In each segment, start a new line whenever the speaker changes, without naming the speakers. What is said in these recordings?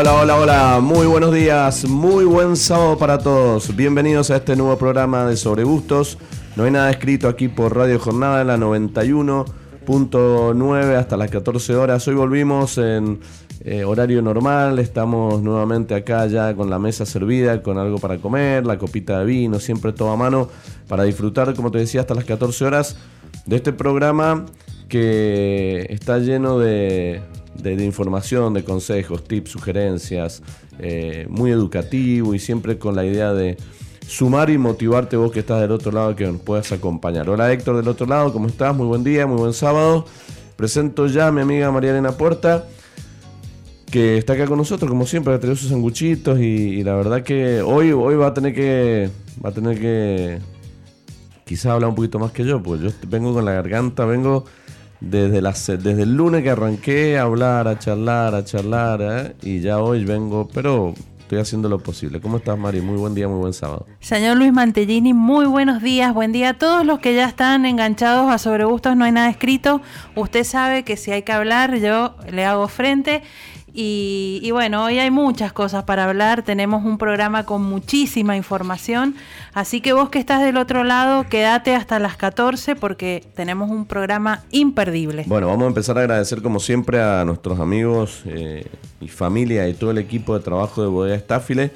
Hola, hola, hola. Muy buenos días, muy buen sábado para todos. Bienvenidos a este nuevo programa de Sobre Gustos. No hay nada escrito aquí por Radio Jornada la 91.9 hasta las 14 horas. Hoy volvimos en eh, horario normal, estamos nuevamente acá ya con la mesa servida, con algo para comer, la copita de vino, siempre todo a mano para disfrutar, como te decía, hasta las 14 horas de este programa que está lleno de, de, información, de consejos, tips, sugerencias, eh, muy educativo y siempre con la idea de sumar y motivarte vos que estás del otro lado que nos puedas acompañar. Hola Héctor del otro lado, ¿cómo estás? Muy buen día, muy buen sábado. Presento ya a mi amiga María Elena Puerta, que está acá con nosotros, como siempre, ha traído sus sanguchitos y, la verdad que hoy, hoy va a tener que. Va a tener que. Quizás hablar un poquito más que yo, pues yo vengo con la garganta, vengo desde, desde el lunes que arranqué a hablar, a charlar, a charlar, ¿eh? y ya hoy vengo, pero estoy haciendo lo posible. ¿Cómo estás, Mari? Muy buen día, muy buen sábado.
Señor Luis Mantellini, muy buenos días, buen día a todos los que ya están enganchados a Sobre Gustos, no hay nada escrito. Usted sabe que si hay que hablar, yo le hago frente. Y, bueno, hoy hay muchas cosas para hablar, tenemos un programa con muchísima información, así que vos que estás del otro lado, quédate hasta las 14 porque tenemos un programa imperdible.
Bueno, vamos a empezar a agradecer como siempre a nuestros amigos eh, y familia y todo el equipo de trabajo de Bodega Estáfile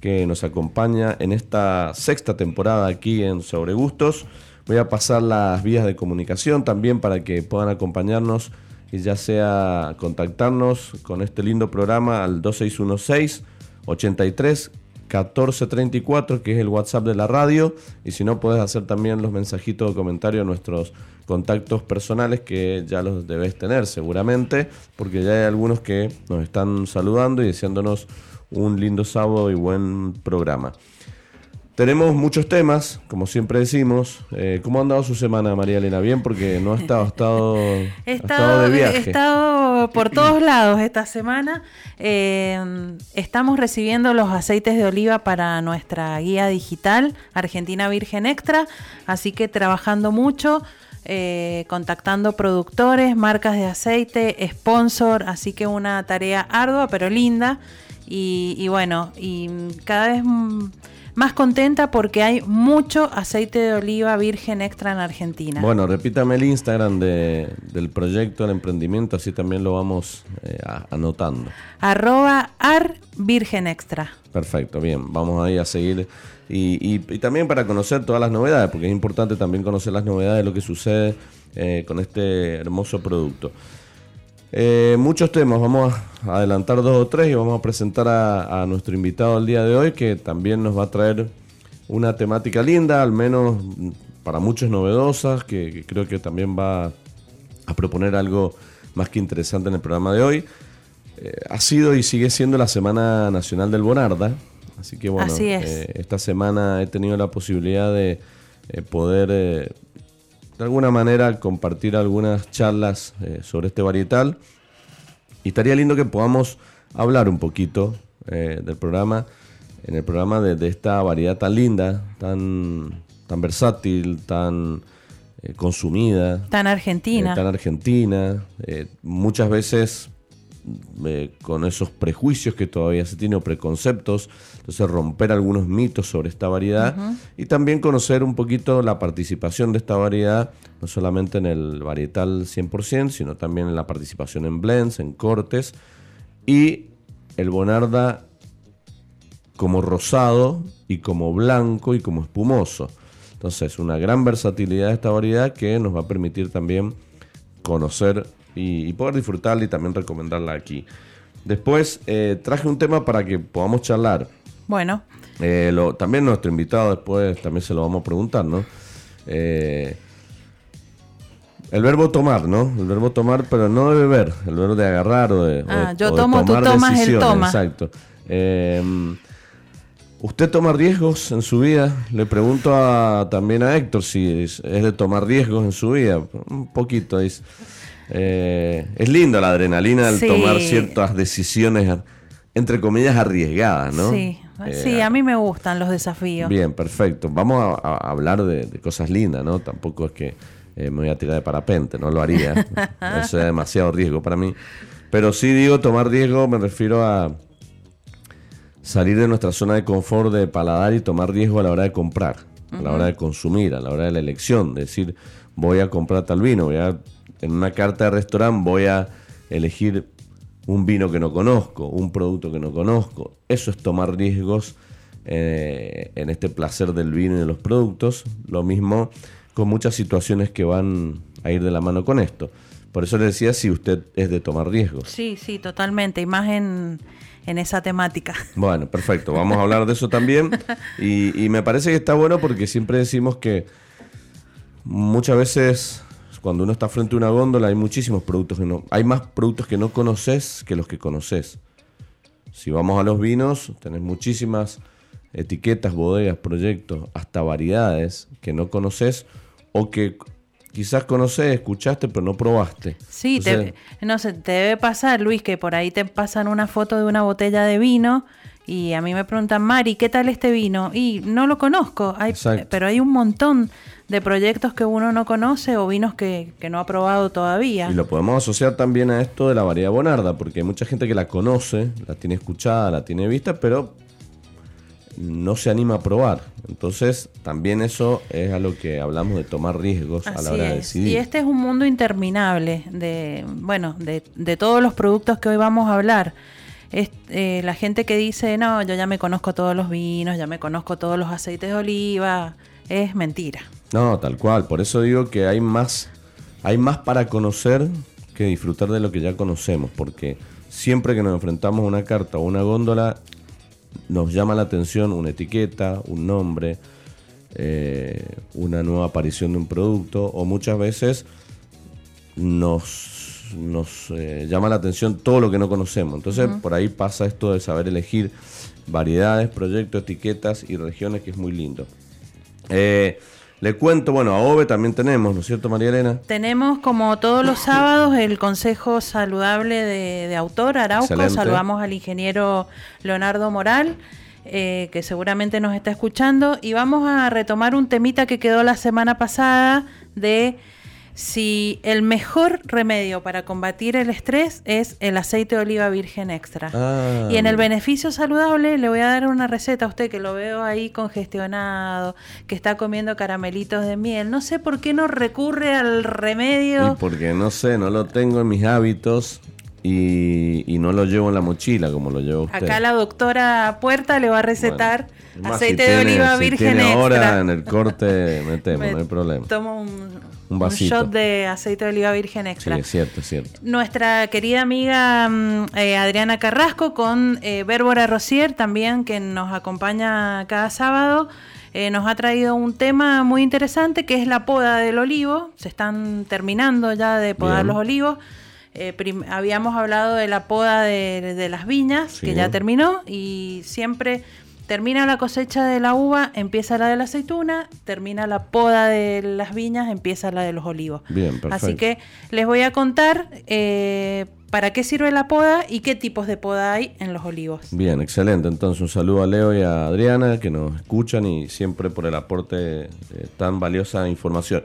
que nos acompaña en esta sexta temporada aquí en Sobre Gustos. Voy a pasar las vías de comunicación también para que puedan acompañarnos ya sea contactarnos con este lindo programa al 2616 83 1434, que es el WhatsApp de la radio, y si no, puedes hacer también los mensajitos o comentarios a nuestros contactos personales que ya los debes tener seguramente, porque ya hay algunos que nos están saludando y deseándonos un lindo sábado y buen programa. Tenemos muchos temas, como siempre decimos. Eh, ¿Cómo ha andado su semana, María Elena? Bien, porque no ha estado, ha estado,
he estado, de viaje. He estado por todos lados esta semana. Eh, estamos recibiendo los aceites de oliva para nuestra guía digital, Argentina Virgen Extra. Así que trabajando mucho. Eh, contactando productores, marcas de aceite, sponsor, así que una tarea ardua pero linda y, y bueno, y cada vez más contenta porque hay mucho aceite de oliva virgen extra en Argentina.
Bueno, repítame el Instagram del proyecto, del emprendimiento, así también lo vamos eh, anotando.
Arroba ar virgen extra.
Perfecto, bien, vamos ahí a seguir. Y, también para conocer todas las novedades, porque es importante también conocer las novedades de lo que sucede eh, con este hermoso producto. Eh, muchos temas, vamos a adelantar dos o tres y vamos a presentar a, nuestro invitado el día de hoy que también nos va a traer una temática linda, al menos para muchos novedosas, que, creo que también va a proponer algo más que interesante en el programa de hoy. Eh, ha sido y sigue siendo la Semana Nacional del Bonarda, así que bueno, eh, esta semana he tenido la posibilidad de poder de alguna manera compartir algunas charlas eh, sobre este varietal. Y estaría lindo que podamos hablar un poquito eh, del programa, en el programa de, esta variedad tan linda, tan, tan versátil, tan eh, consumida.
Tan argentina.
tan argentina. muchas veces con esos prejuicios que todavía se tienen o preconceptos, entonces romper algunos mitos sobre esta variedad y también conocer un poquito la participación de esta variedad, no solamente en el varietal 100%, sino también en la participación en blends, en cortes y el Bonarda como rosado y como blanco y como espumoso. Entonces, una gran versatilidad de esta variedad que nos va a permitir también conocer y, poder disfrutarla y también recomendarla aquí. Después eh, traje un tema para que podamos charlar.
Bueno.
Eh, también nuestro invitado después también se lo vamos a preguntar, ¿no? Eh, el verbo tomar, ¿no? El verbo tomar, pero no de beber, el verbo de agarrar o de.
Ah, yo tomo, tú tomas, él toma.
Exacto. Em, ¿Usted toma riesgos en su vida? Le pregunto también a Héctor si es, de tomar riesgos en su vida. Un poquito, es, eh, es linda la adrenalina al tomar ciertas decisiones, entre comillas, arriesgadas, ¿no?
Sí, eh, sí, a mí me gustan los desafíos.
Bien, perfecto. Vamos a, hablar de, cosas lindas, ¿no? Tampoco es que eh, me voy a tirar de parapente, no lo haría. Eso es demasiado riesgo para mí. Pero sí digo tomar riesgo, me refiero a salir de nuestra zona de confort de paladar y tomar riesgo a la hora de comprar, a la hora de consumir, a la hora de la elección, decir, voy a comprar tal vino, voy a, en una carta de restaurante voy a elegir un vino que no conozco, un producto que no conozco. Eso es tomar riesgos eh, en este placer del vino y de los productos. Lo mismo con muchas situaciones que van a ir de la mano con esto. Por eso le decía si usted es de tomar riesgos.
Sí, sí, totalmente. Y más en, en esa temática.
Bueno, perfecto. Vamos a hablar de eso también. Y, me parece que está bueno porque siempre decimos que muchas veces cuando uno está frente a una góndola hay muchísimos productos que no... Hay más productos que no conoces que los que conoces. Si vamos a los vinos, tenés muchísimas etiquetas, bodegas, proyectos, hasta variedades que no conoces o que quizás conoces, escuchaste, pero no probaste.
Sí, te, no sé, te debe pasar, Luis, que por ahí te pasan una foto de una botella de vino y a mí me preguntan, Mari, ¿qué tal este vino? Y no lo conozco, hay, pero hay un montón de proyectos que uno no conoce o vinos que, que, no ha probado todavía.
Y lo podemos asociar también a esto de la variedad bonarda, porque hay mucha gente que la conoce, la tiene escuchada, la tiene vista, pero no se anima a probar. Entonces, también eso es a lo que hablamos de tomar riesgos a la hora de decidir.
Y este es un mundo interminable de, bueno, de, de todos los productos que hoy vamos a hablar. Eh, la gente que dice, no, yo ya me conozco todos los vinos, ya me conozco todos los aceites de oliva, es mentira.
No, tal cual. Por eso digo que hay más, hay más para conocer que disfrutar de lo que ya conocemos, porque siempre que nos enfrentamos a una carta o una góndola, nos llama la atención una etiqueta, un nombre, eh, una nueva aparición de un producto o muchas veces nos, nos eh, llama la atención todo lo que no conocemos. Entonces por ahí pasa esto de saber elegir variedades, proyectos, etiquetas y regiones que es muy lindo. Eh, le cuento, bueno, a OVE también tenemos, ¿no es cierto, María Elena?
Tenemos, como todos los sábados, el Consejo Saludable de, Autor, Arauco. Saludamos al ingeniero Leonardo Moral, eh, que seguramente nos está escuchando. Y vamos a retomar un temita que quedó la semana pasada de si el mejor remedio para combatir el estrés es el aceite de oliva virgen extra. Ah. Y en el beneficio saludable le voy a dar una receta a usted que lo veo ahí congestionado, que está comiendo caramelitos de miel. No sé por qué no recurre al remedio.
porque no sé, no lo tengo en mis hábitos. Y, no lo llevo en la mochila como lo llevo usted.
Acá la doctora Puerta le va a recetar aceite de oliva virgen extra.
ahora en el corte metemos, no hay problema.
Tomo un, un, shot de aceite de oliva virgen extra.
Sí, es cierto, es cierto.
Nuestra querida amiga mm, eh, Adriana Carrasco con eh, Bérbora Rosier también, que nos acompaña cada sábado. Eh, nos ha traído un tema muy interesante que es la poda del olivo. Se están terminando ya de podar los olivos. Habíamos hablado de la poda de, las viñas, que ya terminó, y siempre Termina la cosecha de la uva, empieza la de la aceituna, termina la poda de las viñas, empieza la de los olivos.
Bien, perfecto.
Así que les voy a contar eh, para qué sirve la poda y qué tipos de poda hay en los olivos.
Bien, excelente. Entonces un saludo a Leo y a Adriana que nos escuchan y siempre por el aporte de tan valiosa información.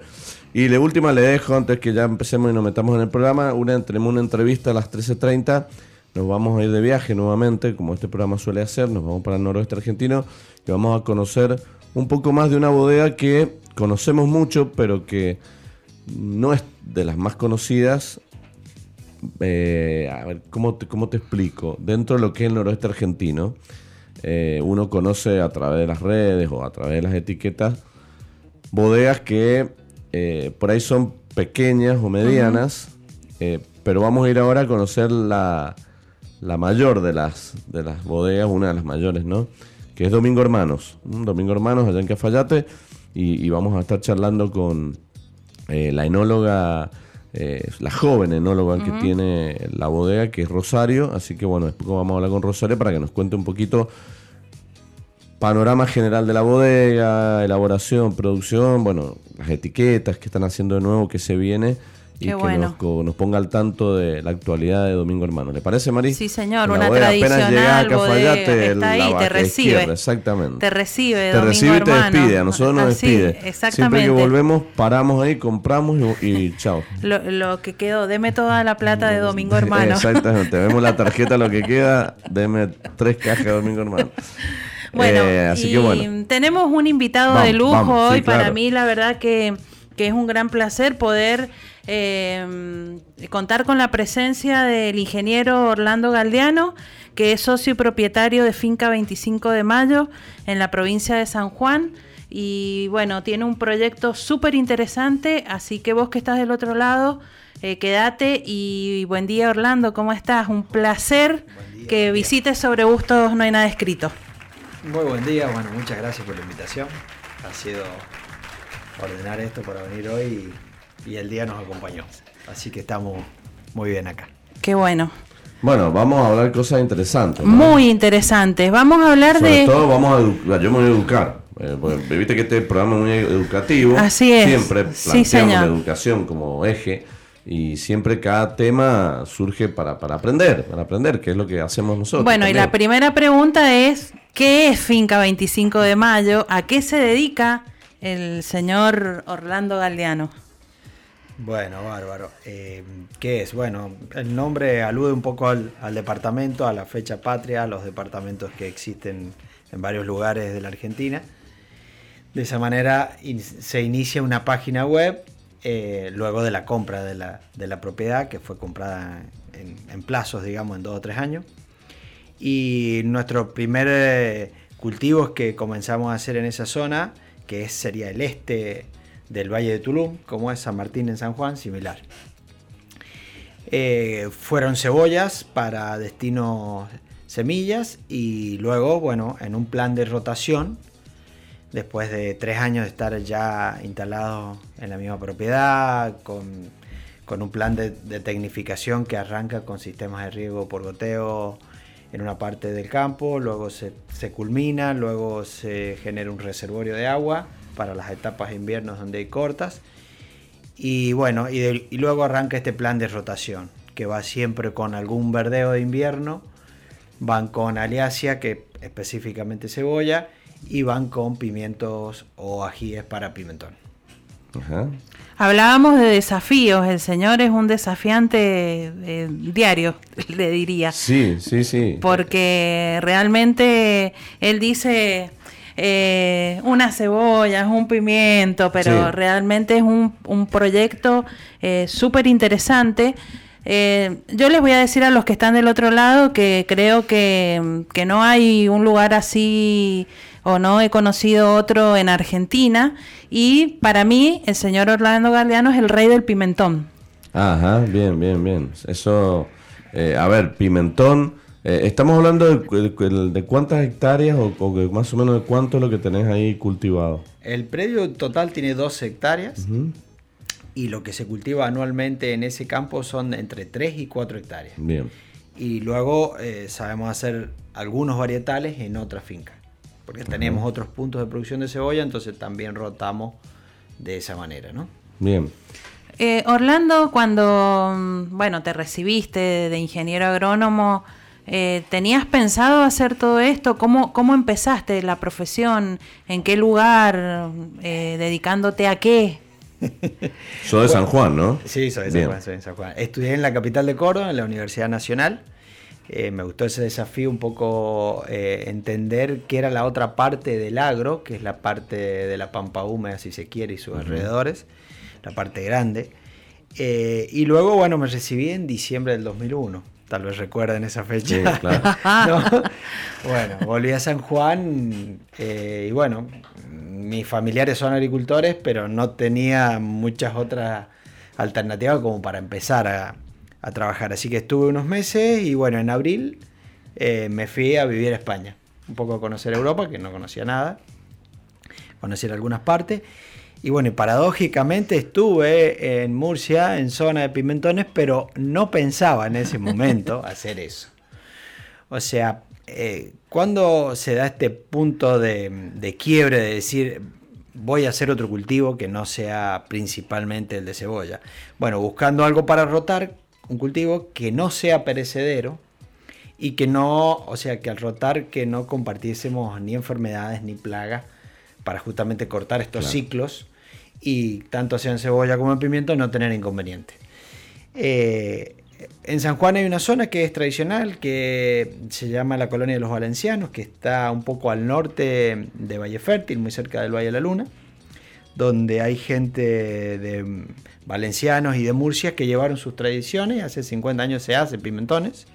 Y la última le dejo, antes que ya empecemos y nos metamos en el programa, una, tenemos una entrevista a las 13.30 nos vamos a ir de viaje nuevamente, como este programa suele hacer, nos vamos para el noroeste argentino y vamos a conocer un poco más de una bodega que conocemos mucho, pero que no es de las más conocidas. Eh, a ver, ¿cómo te, ¿cómo te explico? Dentro de lo que es el noroeste argentino, eh, uno conoce a través de las redes o a través de las etiquetas bodegas que eh, por ahí son pequeñas o medianas, pero vamos a ir ahora a conocer la, la mayor de las, de las bodegas, una de las mayores, ¿no? Que es Domingo Hermanos. Domingo Hermanos, allá en Cafayate. y, vamos a estar charlando con eh, la enóloga, eh, la joven enóloga que tiene la bodega, que es Rosario. Así que bueno, después vamos a hablar con Rosario para que nos cuente un poquito panorama general de la bodega, elaboración, producción, bueno, las etiquetas que están haciendo de nuevo, que se viene y que nos, ponga al tanto de la actualidad de Domingo Hermano. ¿Le parece, Mari?
Sí, señor, una tradicional bodega, está ahí, te recibe.
exactamente.
Te recibe,
Te recibe y te despide, a nosotros nos despide. Exactamente. Siempre que volvemos, paramos ahí, compramos y, chao.
Lo, que quedó, deme toda la plata de Domingo Hermano.
Exactamente, vemos la tarjeta, lo que queda, deme tres cajas de Domingo Hermano.
Bueno, eh, así que bueno. tenemos un invitado de lujo hoy. Para mí, la verdad que, que es un gran placer poder eh, contar con la presencia del ingeniero Orlando Galdeano, que es socio y propietario de Finca 25 de Mayo en la provincia de San Juan. Y bueno, tiene un proyecto súper interesante, así que vos que estás del otro lado, eh, quédate y buen día Orlando, ¿cómo estás? Un placer que visites sobre gustos, no hay nada escrito.
Muy buen día, bueno, muchas gracias por la invitación. Ha sido ordenar esto para venir hoy y el día nos acompañó. Así que estamos muy bien acá.
Qué bueno.
Bueno, vamos a hablar cosas interesantes.
Muy interesantes. Vamos a hablar
de. todo vamos a educar. Yo me voy a educar. Eh, viste que este programa es muy educativo.
Así es.
Siempre planteamos la educación como eje. Y siempre cada tema surge para, para aprender, para aprender, que es lo que hacemos nosotros.
Bueno, y la primera pregunta es, ¿qué es Finca 25 de Mayo? ¿A qué se dedica el señor Orlando Galdeano?
Bueno, bárbaro. Eh, ¿Qué es? Bueno, el nombre alude un poco al, departamento, a la fecha patria, a los departamentos que existen en varios lugares de la Argentina. De esa manera se inicia una página web eh, luego de la compra de la, propiedad, que fue comprada en, plazos, digamos, en dos o tres años. Y nuestro primer eh, que comenzamos a hacer en esa zona, que sería el este del Valle de Tulum, como es San Martín en San Juan, similar. Eh, fueron cebollas para destino semillas y luego, bueno, en un plan de rotación, después de tres años de estar ya instalado en la misma propiedad, con, un plan de, tecnificación que arranca con sistemas de riego por goteo en una parte del campo, luego se, culmina, luego se genera un reservorio de agua para las etapas de invierno donde hay cortas. Y bueno, y, luego arranca este plan de rotación, que va siempre con algún verdeo de invierno, van con aliacia, que específicamente cebolla, y van con pimientos o ajíes para pimentón.
Hablábamos de desafíos, el señor es un desafiante eh, diario, le diría.
Sí, sí, sí.
Porque realmente él dice, eh, unas cebollas, un pimiento, pero realmente es un, un proyecto eh, súper interesante. Eh, yo les voy a decir a los que están del otro lado que creo que, que, no hay un lugar así o no he conocido otro en Argentina y para mí el señor Orlando Galeano es el rey del pimentón.
Ajá, bien, bien, bien. Eso, eh, a ver, pimentón eh, estamos hablando de, cuántas hectáreas o, más o menos de cuánto es lo que tenés ahí cultivado.
El predio total tiene 12 hectáreas y lo que se cultiva anualmente en ese campo son entre 3 y 4 hectáreas.
Bien.
Y luego eh, sabemos hacer algunos varietales en otras fincas, porque tenemos otros puntos de producción de cebolla, entonces también rotamos de esa manera, ¿no?
Bien.
Eh, Orlando, cuando mm, bueno te recibiste de ingeniero agrónomo, eh, ¿Tenías pensado hacer todo esto? ¿Cómo, ¿Cómo empezaste la profesión? ¿En qué lugar? Eh, ¿Dedicándote a qué?
soy de San Juan, ¿no?
Sí, soy de San Juan, Estudié en la capital de Córdoba, en la Universidad Nacional. Eh, me gustó ese desafío un poco entender qué era la otra parte del agro, que es la parte de la pampa húmeda, si se quiere, y sus alrededores, la parte grande. y luego, bueno, me recibí en diciembre del 2001 tal vez recuerden esa fecha. Bueno, volví a San Juan eh, y bueno, mis familiares son agricultores, pero no tenía muchas otras alternativas como para empezar a, trabajar. Así que estuve unos meses y bueno, en abril eh, me fui a vivir a España, un poco a conocer Europa, que no conocía nada. conocer algunas partes. Y bueno, paradójicamente estuve en Murcia, en zona de pimentones, pero no pensaba en ese momento hacer eso. O sea, eh, cuando se da este punto de, quiebre de decir voy a hacer otro cultivo que no sea principalmente el de cebolla? Bueno, buscando algo para rotar, un cultivo que no sea perecedero y que no, o sea, que al rotar que no compartiésemos ni enfermedades ni plagas para justamente cortar estos ciclos y tanto sea en cebolla como en pimiento no tener inconveniente. Eh, en San Juan hay una zona que es tradicional, que se llama la Colonia de los Valencianos, que está un poco al norte de Valle Fértil, muy cerca del Valle de la Luna, donde hay gente de valencianos y de Murcia que llevaron sus tradiciones, hace 50 años se hace pimentones,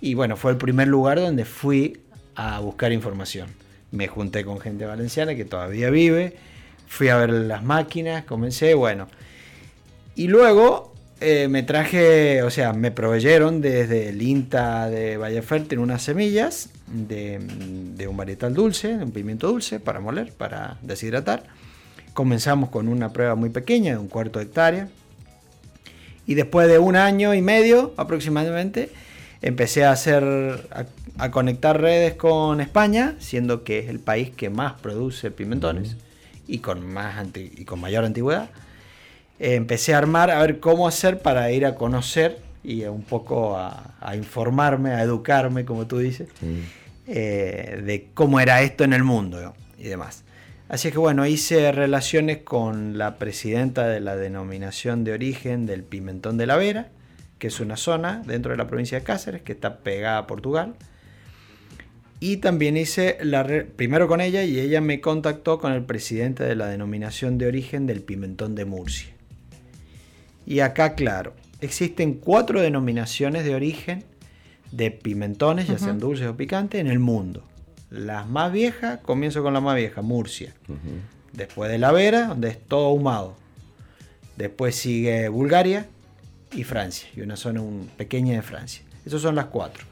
y bueno, fue el primer lugar donde fui a buscar información. Me junté con gente valenciana que todavía vive, fui a ver las máquinas, comencé, bueno. Y luego eh, me traje, o sea, me proveyeron desde el INTA de Valle Fértil unas semillas de, un varietal dulce, de un pimiento dulce para moler, para deshidratar. Comenzamos con una prueba muy pequeña, de un cuarto de hectárea. Y después de un año y medio aproximadamente, empecé a hacer, a, conectar redes con España, siendo que es el país que más produce pimentones y con, más y con mayor antigüedad. Empecé a armar a ver cómo hacer para ir a conocer y un poco a, informarme, a educarme, como tú dices, eh, de cómo era esto en el mundo y demás. Así que bueno, hice relaciones con la presidenta de la denominación de origen del pimentón de la Vera, que es una zona dentro de la provincia de Cáceres, que está pegada a Portugal. Y también hice la primero con ella y ella me contactó con el presidente de la denominación de origen del pimentón de Murcia. Y acá, claro, existen cuatro denominaciones de origen de pimentones, ya sean dulces o picantes, en el mundo. Las más viejas, comienzo con la más vieja, Murcia. Después de la Vera, donde es todo ahumado. Después sigue Bulgaria y Francia, y una zona pequeña de Francia. Esas son las cuatro.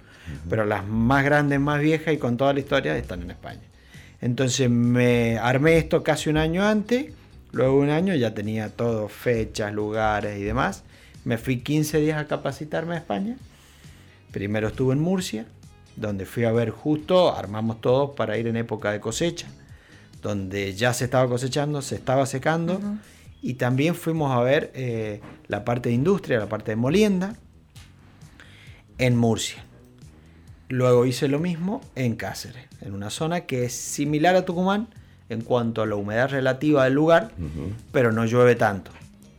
Pero las más grandes, más viejas y con toda la historia están en España. Entonces me armé esto casi un año antes, luego un año ya tenía todo, fechas, lugares y demás. Me fui 15 días a capacitarme a España. Primero estuve en Murcia, donde fui a ver justo, armamos todo para ir en época de cosecha, donde ya se estaba cosechando, se estaba secando. Y también fuimos a ver eh, la parte de industria, la parte de molienda, en Murcia. Luego hice lo mismo en Cáceres, en una zona que es similar a Tucumán en cuanto a la humedad relativa del lugar, pero no llueve tanto.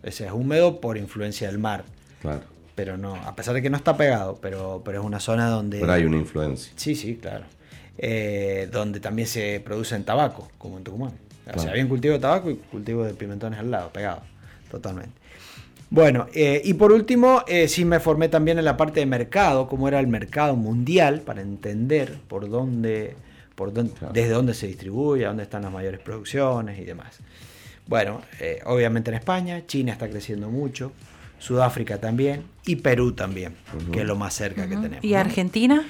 Ese es húmedo por influencia del mar. Claro. Pero no, a pesar de que no está pegado, pero, pero es una zona donde...
Pero hay una influencia.
Sí, sí, claro. Eh, donde también se producen tabaco, como en Tucumán. O sea, había un cultivo de tabaco y cultivo de pimentones al lado, pegado, totalmente. Bueno, eh, y por último, eh, sí me formé también en la parte de mercado, cómo era el mercado mundial, para entender por dónde, por dónde desde dónde se distribuye, dónde están las mayores producciones y demás. Bueno, eh, obviamente en España, China está creciendo mucho, Sudáfrica también y Perú también, que es lo más cerca que tenemos.
¿Y Argentina?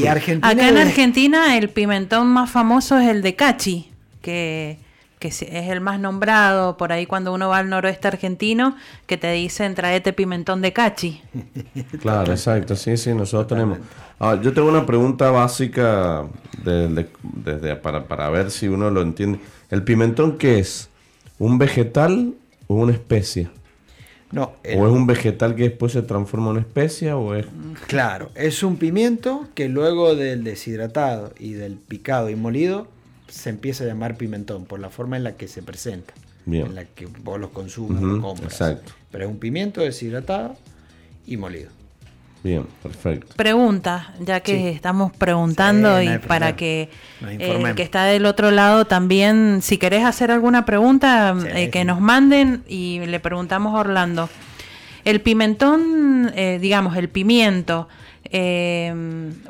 Y Argentina.
Acá en Argentina el pimentón más famoso es el de Cachi, que que es el más nombrado por ahí cuando uno va al noroeste argentino, que te dicen traete pimentón de cachi.
Claro, exacto, sí, sí, nosotros tenemos. Ah, yo tengo una pregunta básica para, para, ver si uno lo entiende. ¿El pimentón qué es? ¿Un vegetal o una especie?
No.
¿O es un vegetal que después se transforma en especie o es...?
Claro, es un pimiento que luego del deshidratado y del picado y molido se empieza a llamar pimentón por la forma en la que se presenta, en la que vos los consumes, los compras. Exacto. Pero es un pimiento deshidratado y molido.
Bien, perfecto.
Pregunta, ya que estamos preguntando y para que el que está del otro lado también, si querés hacer alguna pregunta, eh, que nos manden y le preguntamos a Orlando. El pimentón, eh, digamos, el pimiento, eh,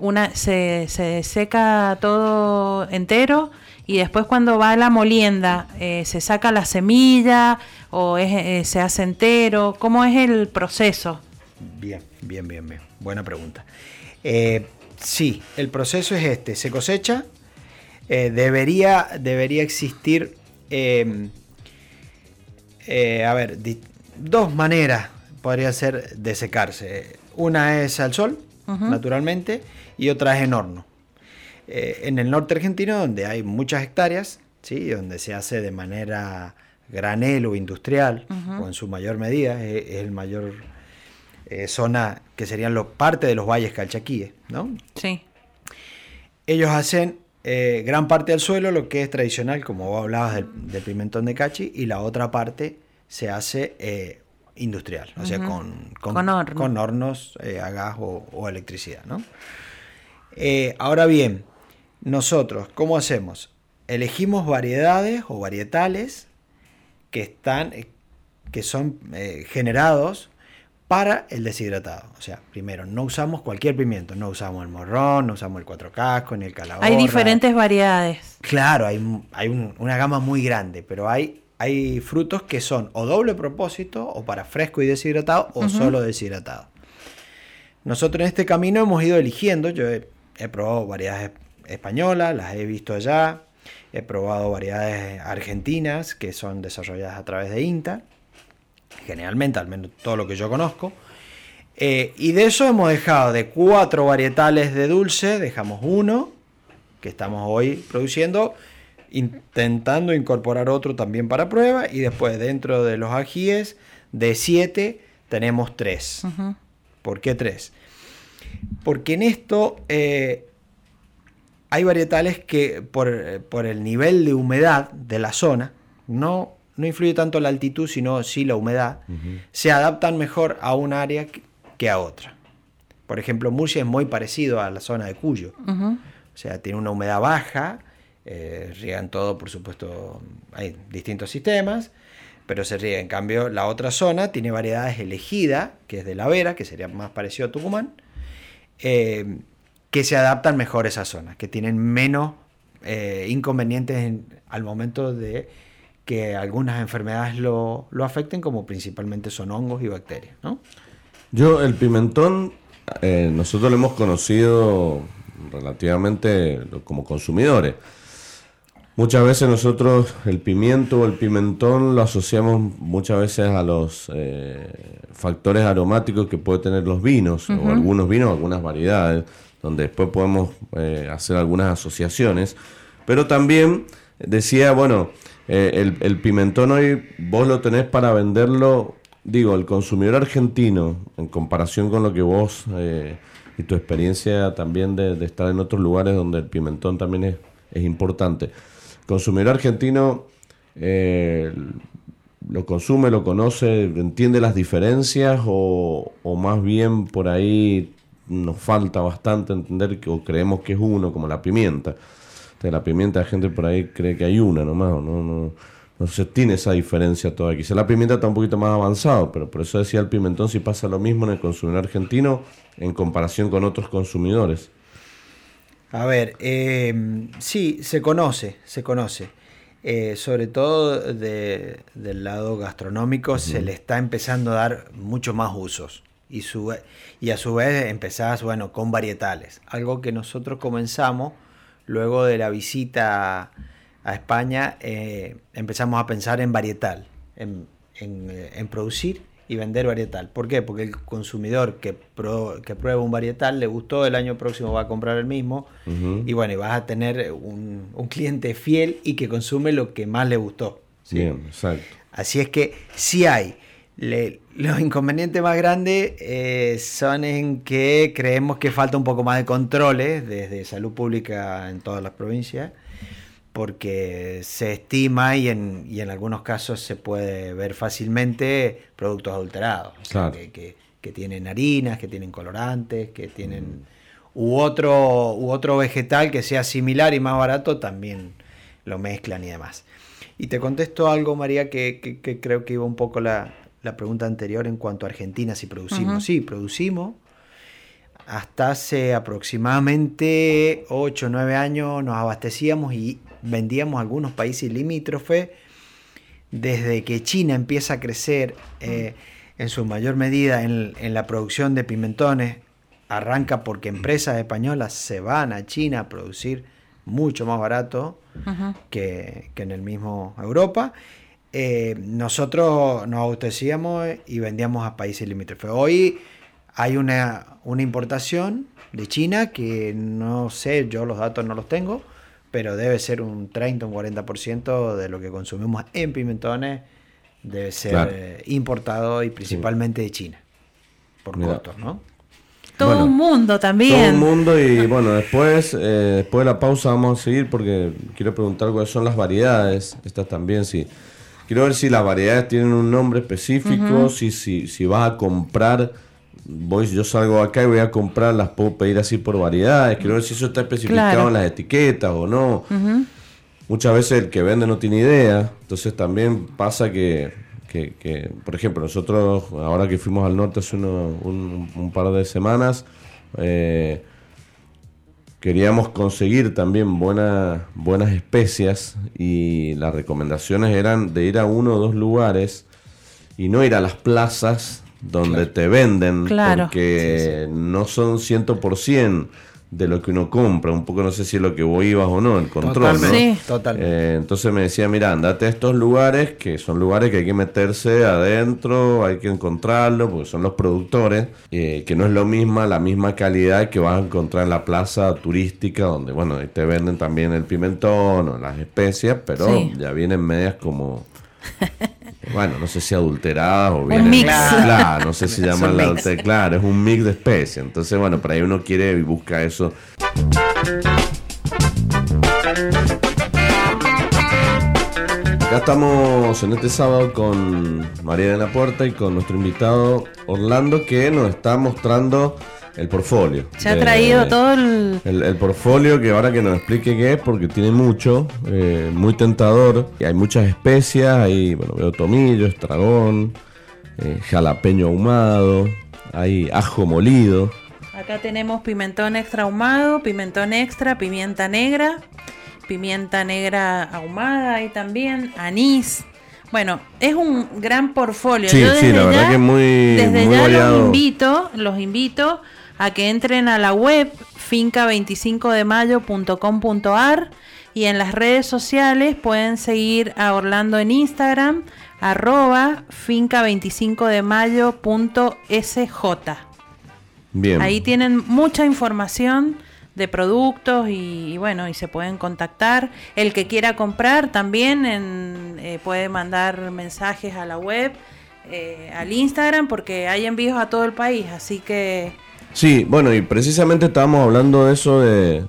una, se, se seca todo entero y después cuando va a la molienda, eh, ¿se saca la semilla o eh, se hace entero? ¿Cómo es el proceso?
Bien, bien, bien, bien. Buena pregunta. Eh, sí, el proceso es este. Se cosecha, debería, debería existir em, eh, a ver, dos maneras podría ser de secarse. Una es al sol, naturalmente, y otra es en horno. Eh, en el norte argentino, donde hay muchas hectáreas, ¿sí? donde se hace de manera granel o industrial, o en su mayor medida, es, el mayor eh, zona que serían los, parte de los valles calchaquíes, ¿no?
Sí.
Ellos hacen eh, gran parte del suelo, lo que es tradicional, como vos hablabas del, pimentón de cachi, y la otra parte se hace industrial, o sea, con, con, hornos a gas o, electricidad, ¿no? ahora bien, nosotros, ¿cómo hacemos? Elegimos variedades o varietales que están, eh, que son eh, generados para el deshidratado. O sea, primero, no usamos cualquier pimiento, no usamos el morrón, no usamos el cuatro cascos, ni el calabaza.
Hay diferentes variedades.
Claro, hay, hay una gama muy grande, pero hay, hay frutos que son o doble propósito, o para fresco y deshidratado, o solo deshidratado. Nosotros en este camino hemos ido eligiendo, yo he, he probado variedades españolas, las he visto allá. He probado variedades argentinas que son desarrolladas a través de INTA, generalmente, al menos todo lo que yo conozco. Eh, y de eso hemos dejado de cuatro varietales de dulce, dejamos uno que estamos hoy produciendo, intentando incorporar otro también para prueba. Y después, dentro de los ajíes, de siete tenemos tres. ¿Por qué tres? Porque en esto eh, hay varietales que por, el nivel de humedad de la zona, no, no influye tanto la altitud, sino sí la humedad, se adaptan mejor a un área que a otra. Por ejemplo, Murcia es muy parecido a la zona de Cuyo. O sea, tiene una humedad baja, eh, riegan todo, por supuesto, hay distintos sistemas, pero se riega. En cambio, la otra zona tiene variedades elegidas, que es de la Vera, que sería más parecido a Tucumán. Eh, que se adaptan mejor a esa zona, que tienen menos eh, inconvenientes al momento de que algunas enfermedades lo, afecten, como principalmente son hongos y bacterias. ¿no?
Yo, el pimentón, eh, nosotros lo hemos conocido relativamente como consumidores. Muchas veces nosotros el pimiento o el pimentón lo asociamos muchas veces a los eh, factores aromáticos que puede tener los vinos, o algunos vinos, algunas variedades donde después podemos eh, hacer algunas asociaciones. Pero también decía, bueno, eh, el, pimentón hoy vos lo tenés para venderlo, digo, el consumidor argentino, en comparación con lo que vos eh, y tu experiencia también de, estar en otros lugares donde el pimentón también es, importante. consumidor argentino lo consume, lo conoce, entiende las diferencias o, o más bien por ahí nos falta bastante entender que, o creemos que es uno, como la pimienta. De la pimienta la gente por ahí cree que hay una nomás, no, no, no se tiene esa diferencia todavía. Quizá la pimienta está un poquito más avanzado, pero por eso decía el pimentón si pasa lo mismo en el consumidor argentino en comparación con otros consumidores.
A ver, eh, sí, se conoce, se conoce. Eh, sobre todo del lado gastronómico se le está empezando a dar mucho más usos y, su, y a su vez empezás, bueno, con varietales. Algo que nosotros comenzamos luego de la visita a España, eh, empezamos a pensar en varietal, en, eh, en, producir y vender varietal. ¿Por qué? Porque el consumidor que, que prueba un varietal le gustó, el año próximo va a comprar el mismo y bueno, y vas a tener un, un, cliente fiel y que consume lo que más le gustó.
Bien, exacto.
Así es que sí hay los inconvenientes más grandes eh, son en que creemos que falta un poco más de controles desde salud pública en todas las provincias, porque se estima y en, y en algunos casos se puede ver fácilmente productos adulterados, que, que, tienen harinas, que tienen colorantes, que tienen... U otro, u otro vegetal que sea similar y más barato también lo mezclan y demás. Y te contesto algo, María, que, que creo que iba un poco la, la pregunta anterior en cuanto a Argentina, si producimos. Sí, producimos. Hasta hace aproximadamente 8 o 9 años nos abastecíamos y vendíamos a algunos países limítrofes. Desde que China empieza a crecer eh, en su mayor medida en, la producción de pimentones, arranca porque empresas españolas se van a China a producir mucho más barato que, en el mismo Europa. Eh, nosotros nos abastecíamos y vendíamos a países limítrofes. Hoy hay una, una importación de China que no sé, yo los datos no los tengo, pero debe ser un 30 o un 40% de lo que consumimos en pimentones debe ser eh, importado y principalmente de China, por costos, ¿no?
Todo un mundo también.
Todo un mundo y bueno, después, eh, después de la pausa vamos a seguir porque quiero preguntar cuáles son las variedades, estas también, sí. Quiero ver si las variedades tienen un nombre específico, si, si, si vas a comprar voy, yo salgo acá y voy a comprar, las puedo pedir así por variedades. Quiero ver si eso está especificado en las etiquetas o no. Muchas veces el que vende no tiene idea. Entonces también pasa que, que, por ejemplo, nosotros ahora que fuimos al norte hace un, par de semanas, eh, queríamos conseguir también buenas buenas especias y las recomendaciones eran de ir a uno o dos lugares y no ir a las plazas donde te venden, porque no son 100% de lo que uno compra. Un poco no sé si es lo que vos ibas o no, el control. ¿no?
Sí.
Eh, entonces me decía, mira, andate a estos lugares, que son lugares que hay que meterse adentro, hay que encontrarlo, porque son los productores, eh, que no es lo mismo, la misma calidad que vas a encontrar en la plaza turística, donde, bueno, te venden también el pimentón o las especias, pero ya vienen medias como... Bueno, no sé si adulterada o bien.
Un mix.
Claro, no sé si llaman la Claro, es un mix de especies. Entonces, bueno, por ahí uno quiere y busca eso. Ya estamos en este sábado con María de la Puerta y con nuestro invitado Orlando que nos está mostrando el portfolio.
Se ha traído todo el...
el... portfolio que ahora que nos explique qué es, porque tiene mucho, eh, muy tentador. Y hay muchas especias, hay, bueno, veo tomillo, estragón, eh, jalapeño ahumado, hay ajo molido.
Acá tenemos pimentón extra ahumado, pimentón extra, pimienta negra, pimienta negra ahumada y también anís. Bueno, es un gran portfolio.
Sí, sí, la verdad que es muy,
desde
ya
los invito, los invito a que entren a la web finca25demayo.com.ar y en las redes sociales pueden seguir a Orlando en Instagram arroba finca25demayo.sj.
Bien.
Ahí tienen mucha información de productos y, bueno, y se pueden contactar. El que quiera comprar también eh, puede mandar mensajes a la web, eh, al Instagram, porque hay envíos a todo el país, así que
Sí, bueno, y precisamente estábamos hablando de eso de,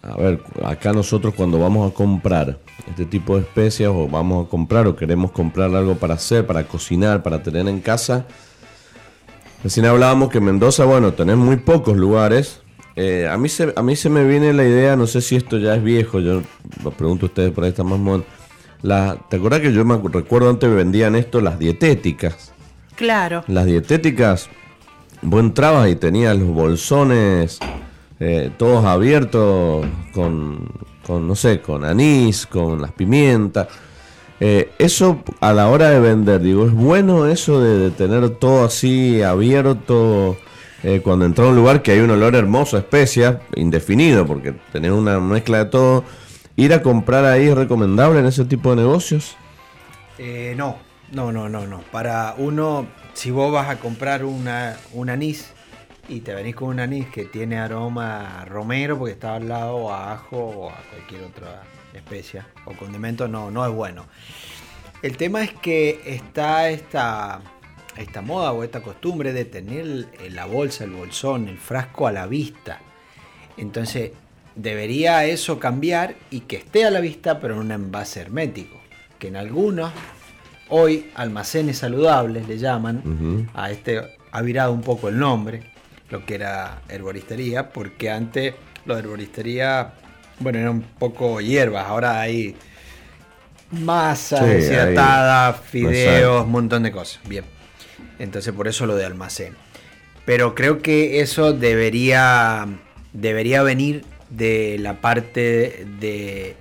A ver, acá nosotros cuando vamos a comprar este tipo de especias o vamos a comprar o queremos comprar algo para hacer, para cocinar, para tener en casa, recién hablábamos que en Mendoza, bueno, tenés muy pocos lugares. Eh, a, mí se, a mí se me viene la idea, no sé si esto ya es viejo, yo lo pregunto a ustedes por ahí está más La, ¿Te acuerdas que yo me recuerdo antes vendían esto, las dietéticas?
Claro.
Las dietéticas, vos entrabas y tenías los bolsones eh, todos abiertos con, no sé, con anís, con las pimientas. Eh, eso a la hora de vender, digo, ¿es bueno eso de, tener todo así abierto eh, cuando entras a un lugar que hay un olor hermoso, especia, indefinido, porque tener una mezcla de todo? ¿Ir a comprar ahí es recomendable en ese tipo de negocios?
no, no, no, no, no. Para uno, si vos vas a comprar una, un anís y te venís con un anís que tiene aroma romero porque está al lado a ajo o a cualquier otra especia o condimento, no, no es bueno. El tema es que está esta moda o esta costumbre de tener la bolsa, el bolsón, el frasco a la vista. Entonces, debería eso cambiar y que esté a la vista, pero en un envase hermético. Que en algunos Hoy almacenes saludables le llaman. A este ha virado un poco el nombre, lo que era herboristería, porque antes lo de herboristería, bueno, era un poco hierbas, ahora hay masa deshidratada, fideos, un montón de cosas. Bien. Entonces por eso lo de almacén. Pero creo que eso debería, debería venir de la parte de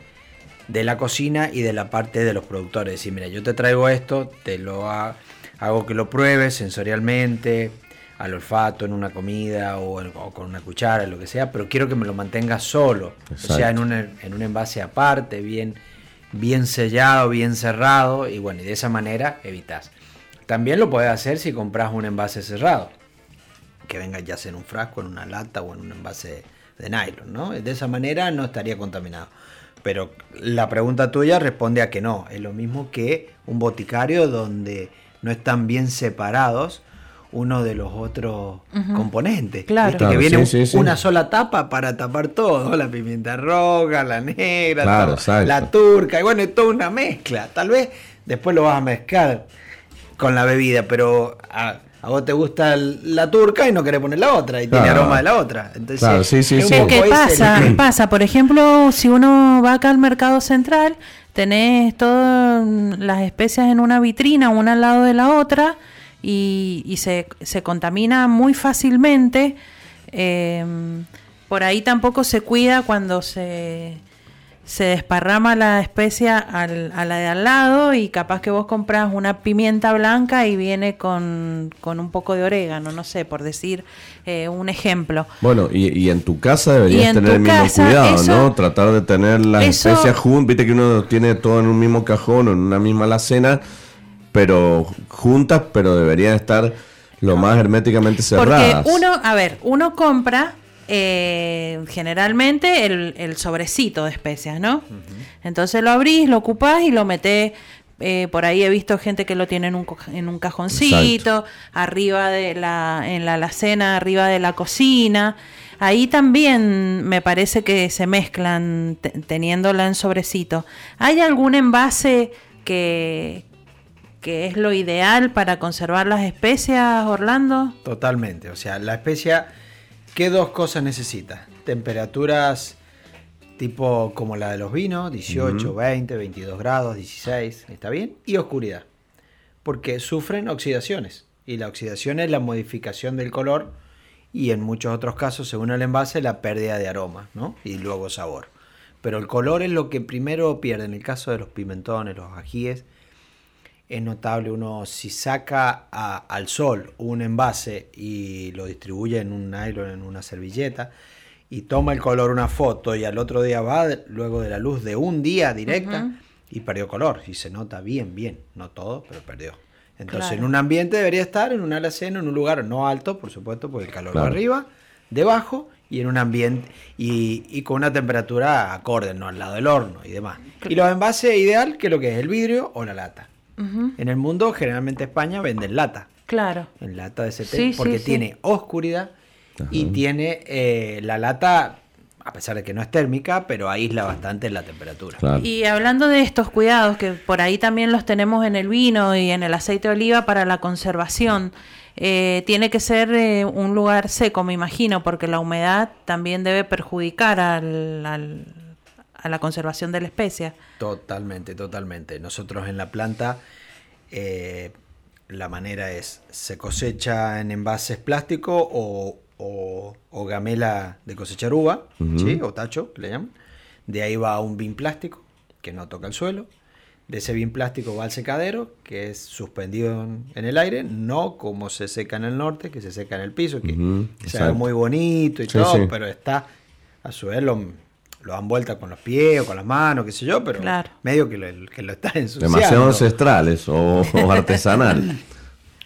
de la cocina y de la parte de los productores. Decir, mira, yo te traigo esto, te lo hago que lo pruebes sensorialmente, al olfato en una comida o, con una cuchara, lo que sea, pero quiero que me lo mantenga solo, o sea, en un, en un envase aparte, bien, bien sellado, bien cerrado, y bueno, y de esa manera evitas. También lo puedes hacer si compras un envase cerrado, que venga ya sea en un frasco, en una lata o en un envase de nylon, ¿no? De esa manera no estaría contaminado. Pero la pregunta tuya responde a que no. Es lo mismo que un boticario donde no están bien separados uno de los otros componentes.
Claro.
que viene una sola tapa para tapar todo. La pimienta roja, la negra, la turca. Y bueno, es toda una mezcla. Tal vez después lo vas a mezclar con la bebida, pero a, vos te gusta la turca y no querés poner la otra y tiene aroma de la otra. Entonces,
sí, sí, ¿Qué, pasa? pasa? Por ejemplo, si uno va acá al mercado central, tenés todas las especias en una vitrina, una al lado de la otra y, se, se, contamina muy fácilmente. Em, por ahí tampoco se cuida cuando se, se desparrama la especia al, a la de al lado y capaz que vos compras una pimienta blanca y viene con, un poco de orégano, no sé, por decir eh, un ejemplo.
Bueno, y, en tu casa deberías tener el mismo cuidado, ¿no? Tratar de tener las especias juntas, viste que uno tiene todo en un mismo cajón o en una misma alacena pero juntas, pero deberían estar lo más herméticamente cerradas.
Porque uno, a ver, uno compra eh, generalmente el, sobrecito de especias, ¿no? Entonces lo abrís, lo ocupás y lo metés. Eh, por ahí he visto gente que lo tiene en un, en un cajoncito, arriba de la, en la alacena, arriba de la cocina. Ahí también me parece que se mezclan teniéndola en sobrecito. ¿Hay algún envase que, que es lo ideal para conservar las especias, Orlando?
Totalmente, o sea, la especia, ¿qué dos cosas necesita? Temperaturas tipo como la de los vinos, 18, 20, 22 grados, 16, ¿está bien? Y oscuridad, porque sufren oxidaciones, y la oxidación es la modificación del color y en muchos otros casos, según el envase, la pérdida de aroma, ¿no? Y luego sabor. Pero el color es lo que primero pierde, en el caso de los pimentones, los ajíes, es notable uno si saca al sol un envase y lo distribuye en un nylon, en una servilleta, y toma el color una foto y al otro día va luego de la luz de un día directa y perdió color. Y se nota bien, bien. No todo, pero perdió. Entonces en un ambiente debería estar en una alacena, en un lugar no alto, por supuesto, porque el calor va arriba, debajo y en un ambiente y, con una temperatura acorde, no al lado del horno y demás. Y los envases ideal, que es lo que es el vidrio o la lata. En el mundo, generalmente España vende en lata.
Claro.
En lata de 70, porque tiene oscuridad y tiene eh, la lata, a pesar de que no es térmica, pero aísla bastante la temperatura.
Y hablando de estos cuidados, que por ahí también los tenemos en el vino y en el aceite de oliva para la conservación. Eh, tiene que ser eh, un lugar seco, me imagino, porque la humedad también debe perjudicar al, a la conservación de la especie.
Totalmente, totalmente. Nosotros en la planta eh, la manera es, se cosecha en envases plásticos o, o, gamela de cosechar uva, ¿sí? o tacho, le llaman. De ahí va un bin plástico, que no toca el suelo. De ese bin plástico va al secadero, que es suspendido en, el aire, no como se seca en el norte, que se seca en el piso, que se ve muy bonito y todo, pero está a su vez lo, lo dan vuelta con los pies o con las manos, qué sé yo, pero medio que lo, que lo está ensuciando.
Demasiado ancestrales o, artesanal.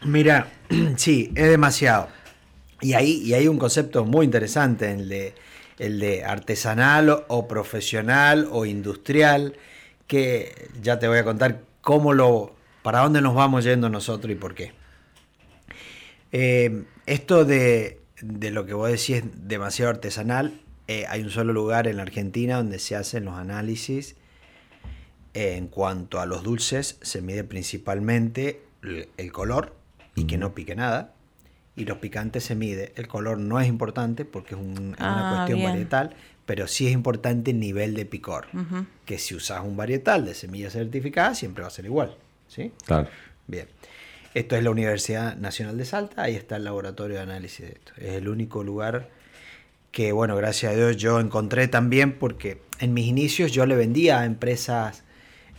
Mira, sí, es demasiado. Y ahí y hay un concepto muy interesante, el de, el de artesanal o, profesional o industrial, que ya te voy a contar cómo lo, para dónde nos vamos yendo nosotros y por qué. Eh, esto de, de lo que vos decís es demasiado artesanal eh, hay un solo lugar en la Argentina donde se hacen los análisis. en cuanto a los dulces, se mide principalmente el color y que no pique nada. Y los picantes se mide. El color no es importante porque es, una ah, cuestión varietal, pero sí es importante el nivel de picor. Que si usas un varietal de semilla certificada, siempre va a ser igual. ¿sí?
Claro.
Bien. Esto es la Universidad Nacional de Salta, ahí está el laboratorio de análisis de esto. Es el único lugar que bueno, gracias a Dios yo encontré también porque en mis inicios yo le vendía a empresas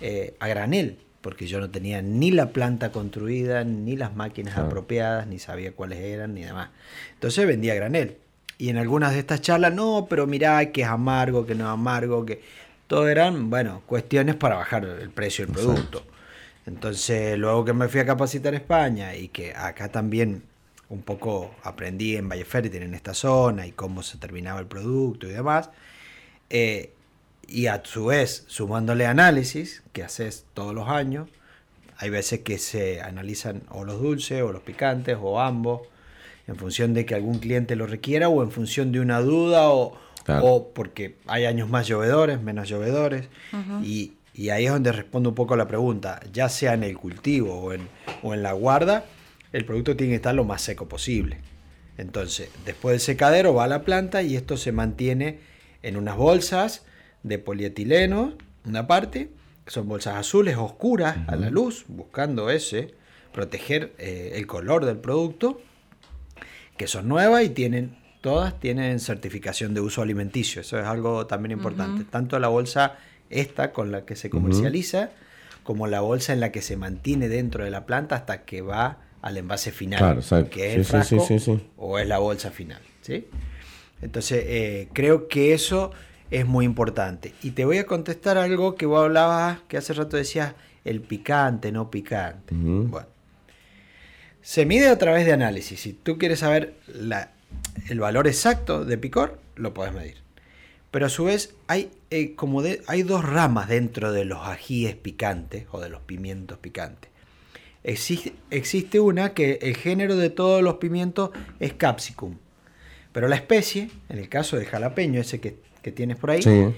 eh, a granel, porque yo no tenía ni la planta construida, ni las máquinas apropiadas, ni sabía cuáles eran, ni demás. Entonces vendía granel. Y en algunas de estas charlas, no, pero mirá que es amargo, que no es amargo, que todo eran, bueno, cuestiones para bajar el precio del producto. Entonces, luego que me fui a capacitar a España y que acá también un poco aprendí en Valle en esta zona y cómo se terminaba el producto y demás, eh, y a su vez sumándole análisis que haces todos los años, hay veces que se analizan o los dulces o los picantes o ambos, en función de que algún cliente lo requiera o en función de una duda o, o porque hay años más llovedores, menos llovedores. y, y, ahí es donde respondo un poco a la pregunta, ya sea en el cultivo o en, o en la guarda, el producto tiene que estar lo más seco posible. Entonces, después del secadero va a la planta y esto se mantiene en unas bolsas de polietileno, una parte, que son bolsas azules oscuras a la luz, buscando ese, proteger eh, el color del producto, que son nuevas y tienen todas tienen certificación de uso alimenticio. Eso es algo también importante. Tanto la bolsa esta con la que se comercializa, como la bolsa en la que se mantiene dentro de la planta hasta que va al envase final, que es el frasco o es la bolsa final. ¿sí? Entonces, eh, creo que eso es muy importante. Y te voy a contestar algo que vos hablabas, que hace rato decías, el picante, no picante. Bueno, se mide a través de análisis. Si tú quieres saber la, el valor exacto de picor, lo puedes medir. Pero a su vez hay, eh, como de, hay dos ramas dentro de los ajíes picantes o de los pimientos picantes. Existe, existe una que el género de todos los pimientos es capsicum. Pero la especie, en el caso del jalapeño, ese que, tienes por ahí,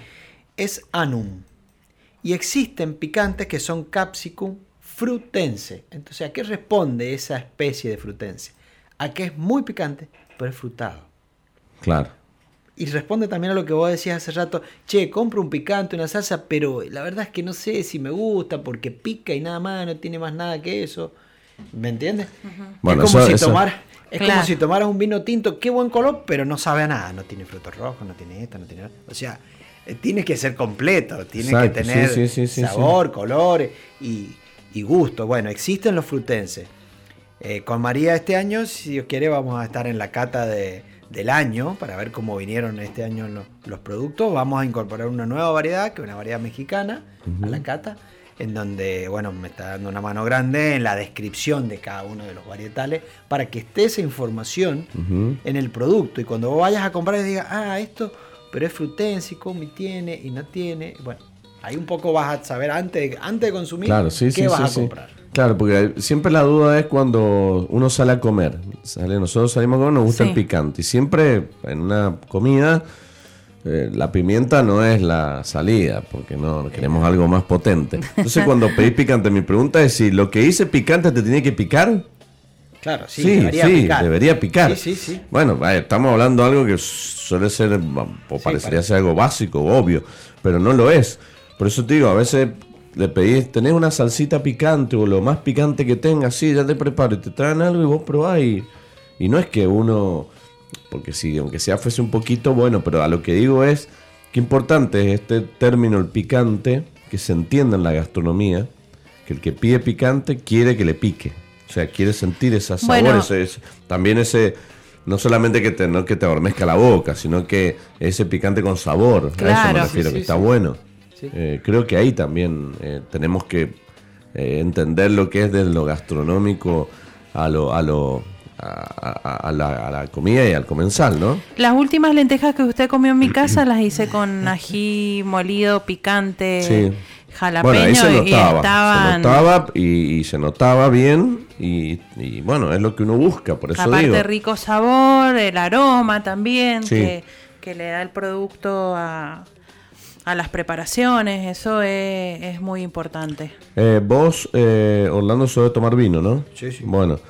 es anum. Y existen picantes que son capsicum frutense. Entonces, ¿a qué responde esa especie de frutense? A que es muy picante, pero es frutado.
Claro.
Y responde también a lo que vos decías hace rato, che, compro un picante, una salsa, pero la verdad es que no sé si me gusta porque pica y nada más, no tiene más nada que eso. ¿Me entiendes? bueno, es como, si, tomar, es como si tomaras un vino tinto, qué buen color, pero no sabe a nada. No tiene frutos rojos, no tiene esta, no tiene... O sea, eh, tiene que ser completo, tiene que tener sabor, color y, y, gusto. Bueno, existen los frutenses. Eh, con María este año, si Dios quiere, vamos a estar en la cata de, del año para ver cómo vinieron este año los, productos. Vamos a incorporar una nueva variedad, que es una variedad mexicana, a la cata, en donde, bueno, me está dando una mano grande en la descripción de cada uno de los varietales para que esté esa información en el producto. Y cuando vos vayas a comprar, digas, ah, esto, pero es frutense, y tiene y no tiene. Bueno, ahí un poco vas a saber antes de, antes de consumir qué vas a comprar.
Claro, porque siempre la duda es cuando uno sale a comer. Sale, nosotros salimos a comer, nos gusta el picante. Y siempre en una comida eh, la pimienta no es la salida, porque no queremos algo más potente. Entonces cuando pedís picante, mi pregunta es si lo que hice picante te tiene que picar.
Claro, sí, debería picar.
debería picar. Sí, sí, sí. Bueno, estamos hablando de algo que suele ser, o parecería ser algo básico, obvio, pero no lo es. Por eso te digo, a veces le pedís, tenés una salsita picante o lo más picante que tengas, sí, ya te preparo y te traen algo y vos probás y, no es que uno, porque si, aunque sea fuese un poquito bueno, pero a lo que digo es que importante es este término, el picante, que se entienda en la gastronomía, que el que pide picante quiere que le pique, o sea, quiere sentir ese sabor, también ese no solamente que te, no que te adormezca la boca, sino que ese picante con sabor. a eso me refiero, que está bueno. Eh, creo que ahí también eh, tenemos que eh, entender lo que es de lo gastronómico a lo, a lo a, la, comida y al comensal, ¿no?
Las últimas lentejas que usted comió en mi casa las hice con ají molido, picante, jalapeño
se notaba, y Se notaba y, se notaba bien y, bueno, es lo que uno busca, por eso Aparte
digo. rico sabor, el aroma también que, que le da el producto a a las preparaciones, eso es, muy importante.
Eh, vos, eh, Orlando, sos de tomar vino, ¿no?
Sí, sí.
Bueno,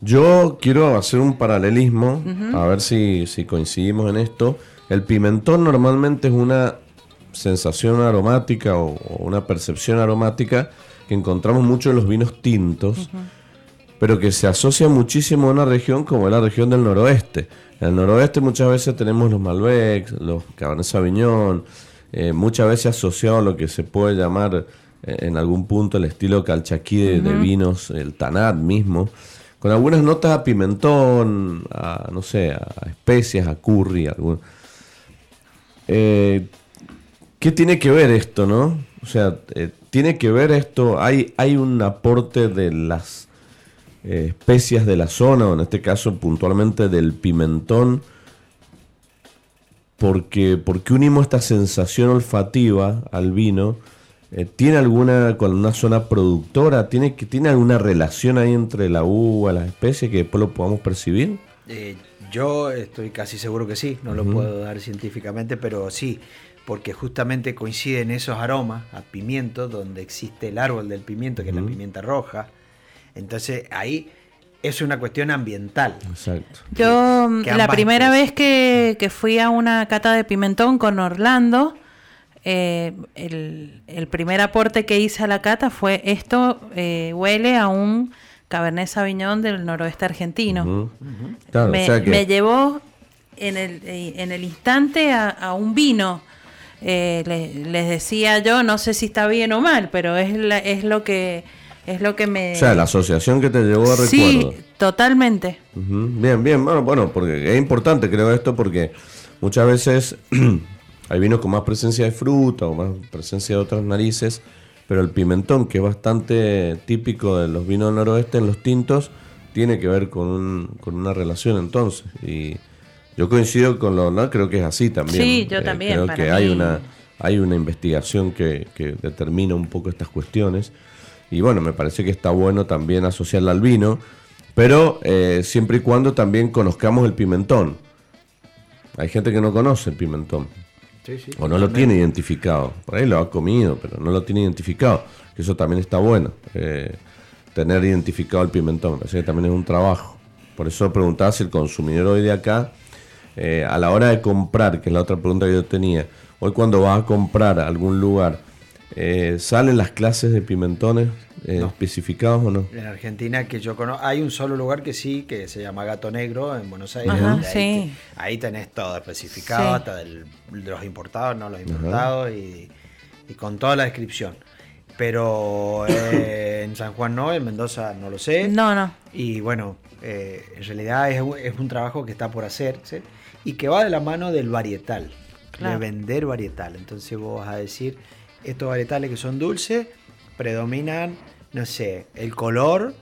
yo quiero hacer un paralelismo, a ver si, coincidimos en esto. El pimentón normalmente es una sensación aromática o, una percepción aromática que encontramos mucho en los vinos tintos, pero que se asocia muchísimo a una región como es la región del noroeste. En el noroeste muchas veces tenemos los Malbecs, los Cabernet Sauvignon, eh, muchas veces asociado a lo que se puede llamar eh, en algún punto el estilo calchaquí de, vinos, el tanat mismo, con algunas notas a pimentón, a, no sé, a especias, a curry, algún... Eh, ¿Qué tiene que ver esto, no? O sea, tiene que ver esto, hay, hay un aporte de las especias de la zona, o en este caso puntualmente del pimentón, porque, porque unimos esta sensación olfativa al vino eh, ¿Tiene alguna con una zona productora? ¿Tiene, ¿Tiene alguna relación ahí entre la uva, las especies que después lo podamos percibir?
Eh, yo estoy casi seguro que sí, no lo puedo dar científicamente, pero sí, porque justamente coinciden esos aromas a pimiento, donde existe el árbol del pimiento, que es la pimienta roja. Entonces ahí es una cuestión ambiental.
Exacto. Yo la primera vez que, que, fui a una cata de pimentón con Orlando, eh, el, primer aporte que hice a la cata fue esto eh, huele a un Cabernet Sauvignon del noroeste argentino. me, llevó en el, eh, en el instante a, un vino. les decía yo, no sé si está bien o mal, pero es, es lo que es lo que me...
O sea, la asociación que te llevó a recuerdo.
Sí, totalmente.
Bien, bien, bueno, bueno, porque es importante creo esto porque muchas veces Hay vinos con más presencia de fruta o más presencia de otras narices, pero el pimentón, que es bastante típico de los vinos del noroeste en los tintos, tiene que ver con, con una relación entonces. Y yo coincido con lo, ¿no? creo que es así también.
Sí, yo eh, también.
Creo que hay una, hay una investigación que, que determina un poco estas cuestiones. Y bueno, me parece que está bueno también asociarla al vino, pero eh, siempre y cuando también conozcamos el pimentón. Hay gente que no conoce el pimentón o no lo tiene identificado. Por ahí lo ha comido, pero no lo tiene identificado. Que eso también está bueno. Eh, tener identificado el pimentón. Parece que también es un trabajo. Por eso preguntaba si el consumidor hoy de acá, eh, a la hora de comprar, que es la otra pregunta que yo tenía, hoy cuando vas a comprar a algún lugar, eh, ¿salen las clases de pimentones eh, especificados o no?
En Argentina, que yo conozco, hay un solo lugar que sí, que se llama Gato Negro, en Buenos Aires. ahí, tenés todo especificado, hasta de los importados, no los importados, y, con toda la descripción. Pero eh, en San Juan no, en Mendoza no lo sé.
No, no.
Y bueno, en realidad es, un trabajo que está por hacerse y que va de la mano del varietal, de vender varietal. Entonces vos vas a decir estos varietales que son dulces predominan, no sé, el color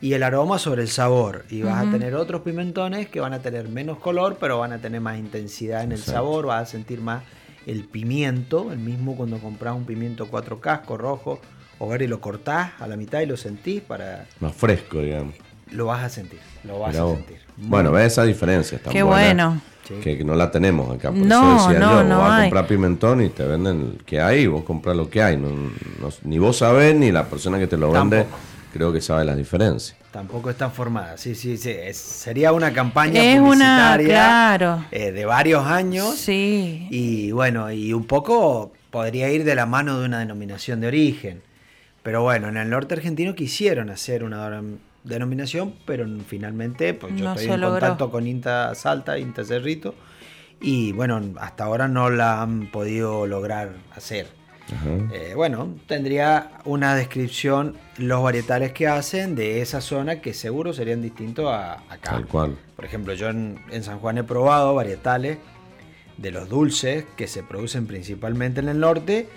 y el aroma sobre el sabor. Y vas a tener otros pimentones que van a tener menos color, pero van a tener más intensidad en el sabor, vas a sentir más el pimiento, el mismo cuando compras un pimiento cuatro casco rojo o verde y lo cortás a la mitad y lo sentís para...
Más fresco, digamos.
Lo vas a sentir, lo vas a sentir.
Bueno, ves esa diferencia.
Qué bueno.
Que no la tenemos acá. Por no, eso no, yo, no vas a comprar pimentón y te venden el que hay y vos compras lo que hay. ni vos sabés ni la persona que te lo vende creo que sabe las diferencias.
Tampoco está formada, sí, sí, sí. sería una campaña es publicitaria claro. Eh, de varios años.
Sí.
Y bueno, y un poco podría ir de la mano de una denominación de origen. Pero bueno, en el norte argentino quisieron hacer una denominación, pero finalmente pues yo estoy en contacto con INTA Salta, INTA Cerrito, y bueno, hasta ahora no la han podido lograr hacer. Eh, bueno, tendría una descripción los varietales que hacen de esa zona que seguro serían distintos a acá.
Tal cual.
Por ejemplo, yo en, en San Juan he probado varietales de los dulces que se producen principalmente en el norte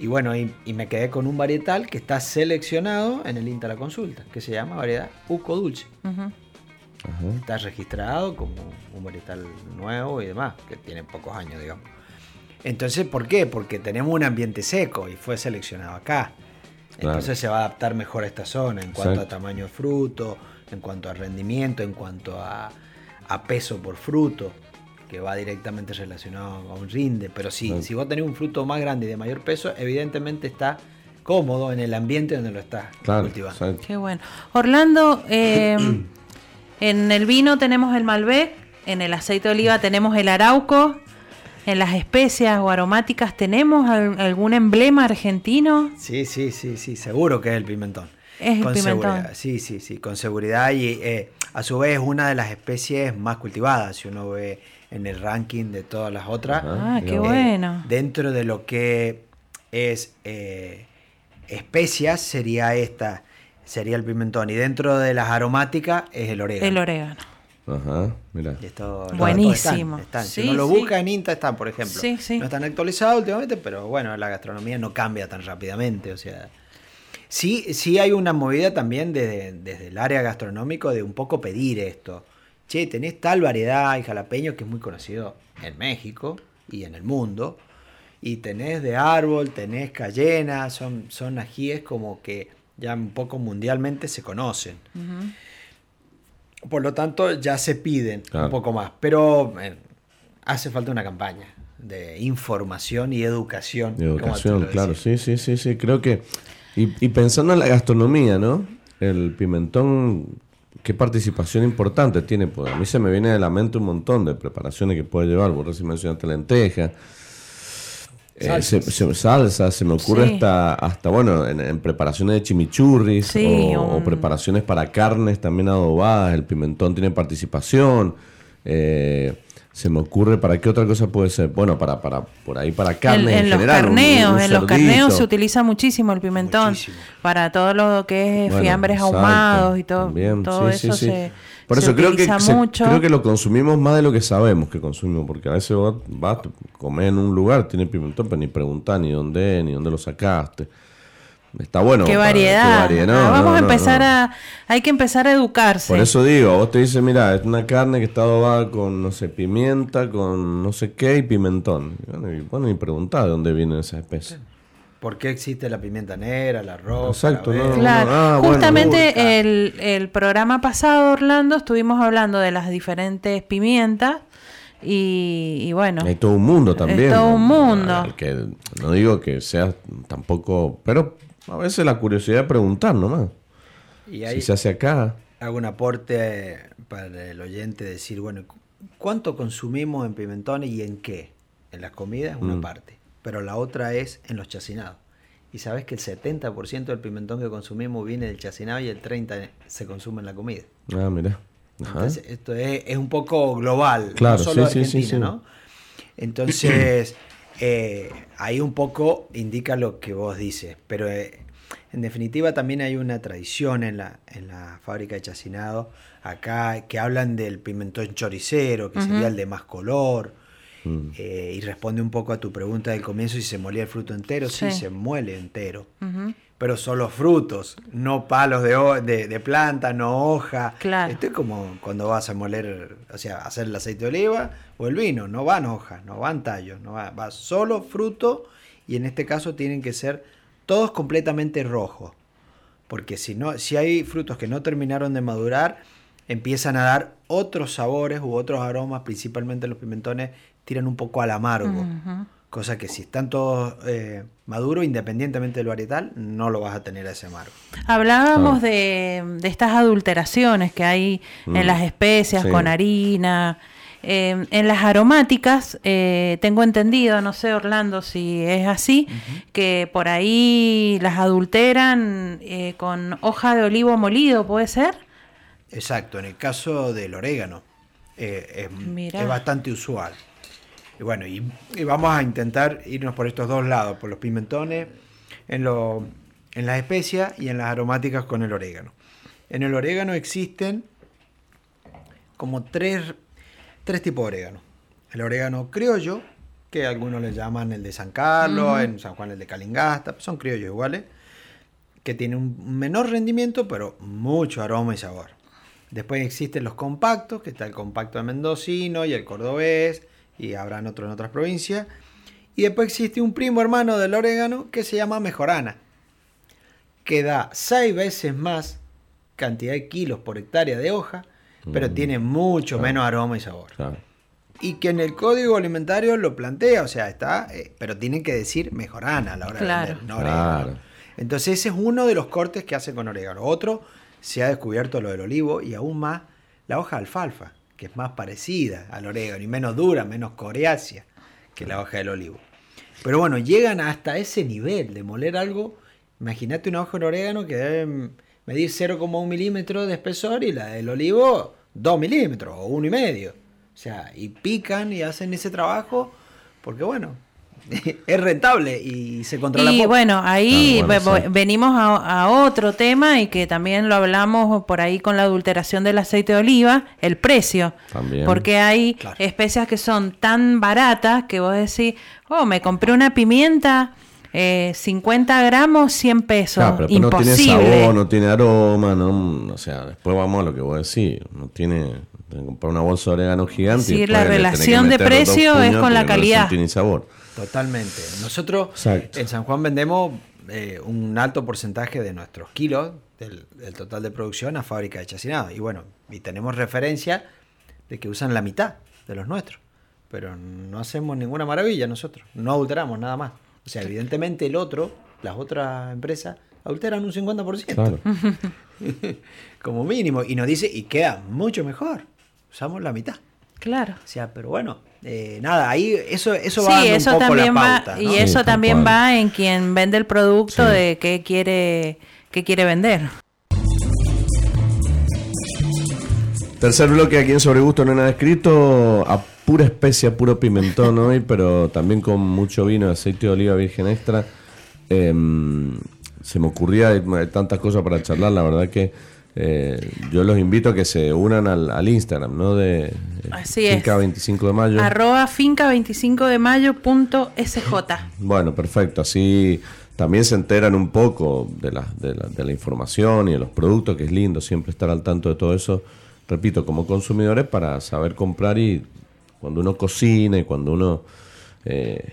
y bueno, y, me quedé con un varietal que está seleccionado en el INTA la consulta, que se llama variedad Uco Dulce. Está registrado como un varietal nuevo y demás, que tiene pocos años, digamos. Entonces, ¿por qué? Porque tenemos un ambiente seco y fue seleccionado acá. Entonces se va a adaptar mejor a esta zona en cuanto a tamaño de fruto, en cuanto a rendimiento, en cuanto a, a peso por fruto que va directamente relacionado con rinde, pero sí, si vos tenés un fruto más grande y de mayor peso, evidentemente está cómodo en el ambiente donde lo estás cultivando.
Qué bueno. Orlando, eh, en el vino tenemos el Malbec, en el aceite de oliva tenemos el Arauco, en las especias o aromáticas tenemos algún emblema argentino.
Sí, sí, sí, sí, seguro que es el pimentón.
Es el pimentón.
Sí, sí, sí, con seguridad y eh, a su vez es una de las especies más cultivadas. Si uno ve en el ranking de todas las otras.
Ah, qué bueno.
Dentro de lo que es eh, especias sería esta, sería el pimentón. Y dentro de las aromáticas es el orégano.
El orégano.
Ajá, mira.
Buenísimo.
si uno lo busca en Inta están, por ejemplo. No están actualizados últimamente, pero bueno, la gastronomía no cambia tan rápidamente. O sea, sí, sí hay una movida también desde, desde el área gastronómico de un poco pedir esto. Che, tenés tal variedad y jalapeño que es muy conocido en México y en el mundo. Y tenés de árbol, tenés cayena, son, son ajíes como que ya un poco mundialmente se conocen. Por lo tanto, ya se piden un poco más. Pero eh, hace falta una campaña de información y educación.
educación, claro, sí, sí, sí, sí. Creo que. Y, pensando en la gastronomía, ¿no? El pimentón, qué participación importante tiene. Pues a mí se me viene de la mente un montón de preparaciones que puede llevar. Vos recién mencionaste lenteja eh, salsa, se me ocurre hasta, hasta, bueno, en, preparaciones de chimichurris o, preparaciones para carnes también adobadas, el pimentón tiene participación. Eh, se me ocurre para qué otra cosa puede ser. Bueno para para por ahí para carnes en, en,
los carneos en los carneos se utiliza muchísimo el pimentón para todo lo que es fiambres ahumados y todo todo eso se
por eso creo que creo que lo consumimos más de lo que sabemos que consumimos, porque a veces vas, a comer en un lugar, tiene pimentón, pero ni preguntar ni dónde ni dónde lo sacaste. Está bueno.
Qué variedad. Ah, vamos a empezar a. Hay que empezar a educarse.
Por eso digo, vos te dices, mira, es una carne que está adobada con, no sé, pimienta, con no sé qué y pimentón. bueno, y, preguntar de dónde vienen esas especies.
¿Por qué existe la pimienta negra, la roja?
Exacto, no,
claro. Ah, Justamente el, programa pasado, Orlando, estuvimos hablando de las diferentes pimientas y, bueno.
Hay todo un mundo también.
todo un mundo.
Que, no digo que sea tampoco, pero a veces la curiosidad de preguntar nomás. Y si se hace acá.
Hago un aporte para el oyente decir, bueno, ¿cuánto consumimos en pimentones y en qué? En las comidas, una mm. parte pero la otra es en los chacinados. Y sabes que el 70% del pimentón que consumimos viene del chacinado y el 30% se consume en la comida.
Ah, mira.
Entonces, esto es, un poco global, no solo sí, Argentina, ¿no? Entonces, eh, ahí un poco indica lo que vos dices, pero eh, en definitiva también hay una tradición en la, en la fábrica de chacinado acá que hablan del pimentón choricero, que sería el de más color, Mm. Eh, y responde un poco a tu pregunta del comienzo si se molía el fruto entero. Sí, se muele entero. Pero solo frutos, no palos de, de, planta, no hoja. Esto es como cuando vas a moler, o sea, hacer el aceite de oliva o el vino. No van hojas, no van tallos, no va, va solo fruto y en este caso tienen que ser todos completamente rojos. Porque si, no, si hay frutos que no terminaron de madurar, empiezan a dar otros sabores u otros aromas, principalmente los pimentones tiran un poco al amargo. Cosa que si están todos eh, maduros, independientemente del varietal, no lo vas a tener a ese amargo.
Hablábamos ah. de, estas adulteraciones que hay en mm. las especias con harina. Eh, en las aromáticas, eh, tengo entendido, no sé Orlando si es así, que por ahí las adulteran con hoja de olivo molido, ¿puede ser?
Exacto, en el caso del orégano es, es bastante usual. Y bueno, y, vamos a intentar irnos por estos dos lados, por los pimentones, en, lo, en las especias y en las aromáticas con el orégano. En el orégano existen como tres, tres tipos de orégano. El orégano criollo, que algunos le llaman el de San Carlos, en San Juan el de Calingasta, son criollos iguales, que tienen un menor rendimiento, pero mucho aroma y sabor. Después existen los compactos, que está el compacto de mendocino y el cordobés, y habrán otros en otras provincias. Y después existe un primo hermano del orégano que se llama mejorana, que da seis veces más cantidad de kilos por hectárea de hoja, pero mm. tiene mucho menos aroma y sabor. Y que en el código alimentario lo plantea, o sea, está, eh, pero tienen que decir mejorana a la hora de vender, no orégano. Entonces ese es uno de los cortes que hace con orégano. Otro, se ha descubierto lo del olivo y aún más la hoja de alfalfa que es más parecida al orégano y menos dura, menos coriácea que la hoja del olivo. Pero bueno, llegan hasta ese nivel de moler algo. Imagínate una hoja de orégano que debe medir 0,1 milímetro de espesor y la del olivo 2 milímetros o 1,5. O sea, y pican y hacen ese trabajo porque bueno, es rentable y se controla.
Y bueno, ahí venimos a, otro tema y que también lo hablamos por ahí con la adulteración del aceite de oliva, el precio. También. Porque hay especias que son tan baratas que vos decís, oh, me compré una pimienta. Eh, 50 gramos, 100 pesos. Imposible. no tiene
sabor, no tiene aroma, no, o sea, después vamos a lo que vos decís, no tiene, comprar una bolsa de orégano gigante.
Sí, la relación de precio es con la calidad. No
tiene sabor.
Totalmente. Nosotros en San Juan vendemos eh, un alto porcentaje de nuestros kilos del, total de producción a fábrica de chacinado. Y bueno, y tenemos referencia de que usan la mitad de los nuestros. Pero no hacemos ninguna maravilla nosotros. No adulteramos nada más. O sea, evidentemente el otro, las otras empresas, adulteran un 50%. Como mínimo. Y nos dice, y queda mucho mejor. Usamos la mitad.
Claro.
O sea, pero bueno, eh, nada, ahí eso, eso va eso un poco
también
la pauta,
Y eso también va en quien vende el producto de qué quiere, qué quiere vender.
Tercer bloque aquí en Sobre Gusto no hay nada escrito, a pura especia, puro pimentón hoy, pero también con mucho vino, aceite de oliva virgen extra. Em, se me ocurría tantas cosas para charlar, la verdad que eh, yo los invito a que se unan al, Instagram, ¿no? De eh, Finca 25 de Mayo.
Arroba finca 25 de mayo punto SJ.
Bueno, perfecto. Así también se enteran un poco de la, de, la, de la información y de los productos, que es lindo siempre estar al tanto de todo eso. Repito, como consumidores para saber comprar y cuando uno cocina y cuando uno eh,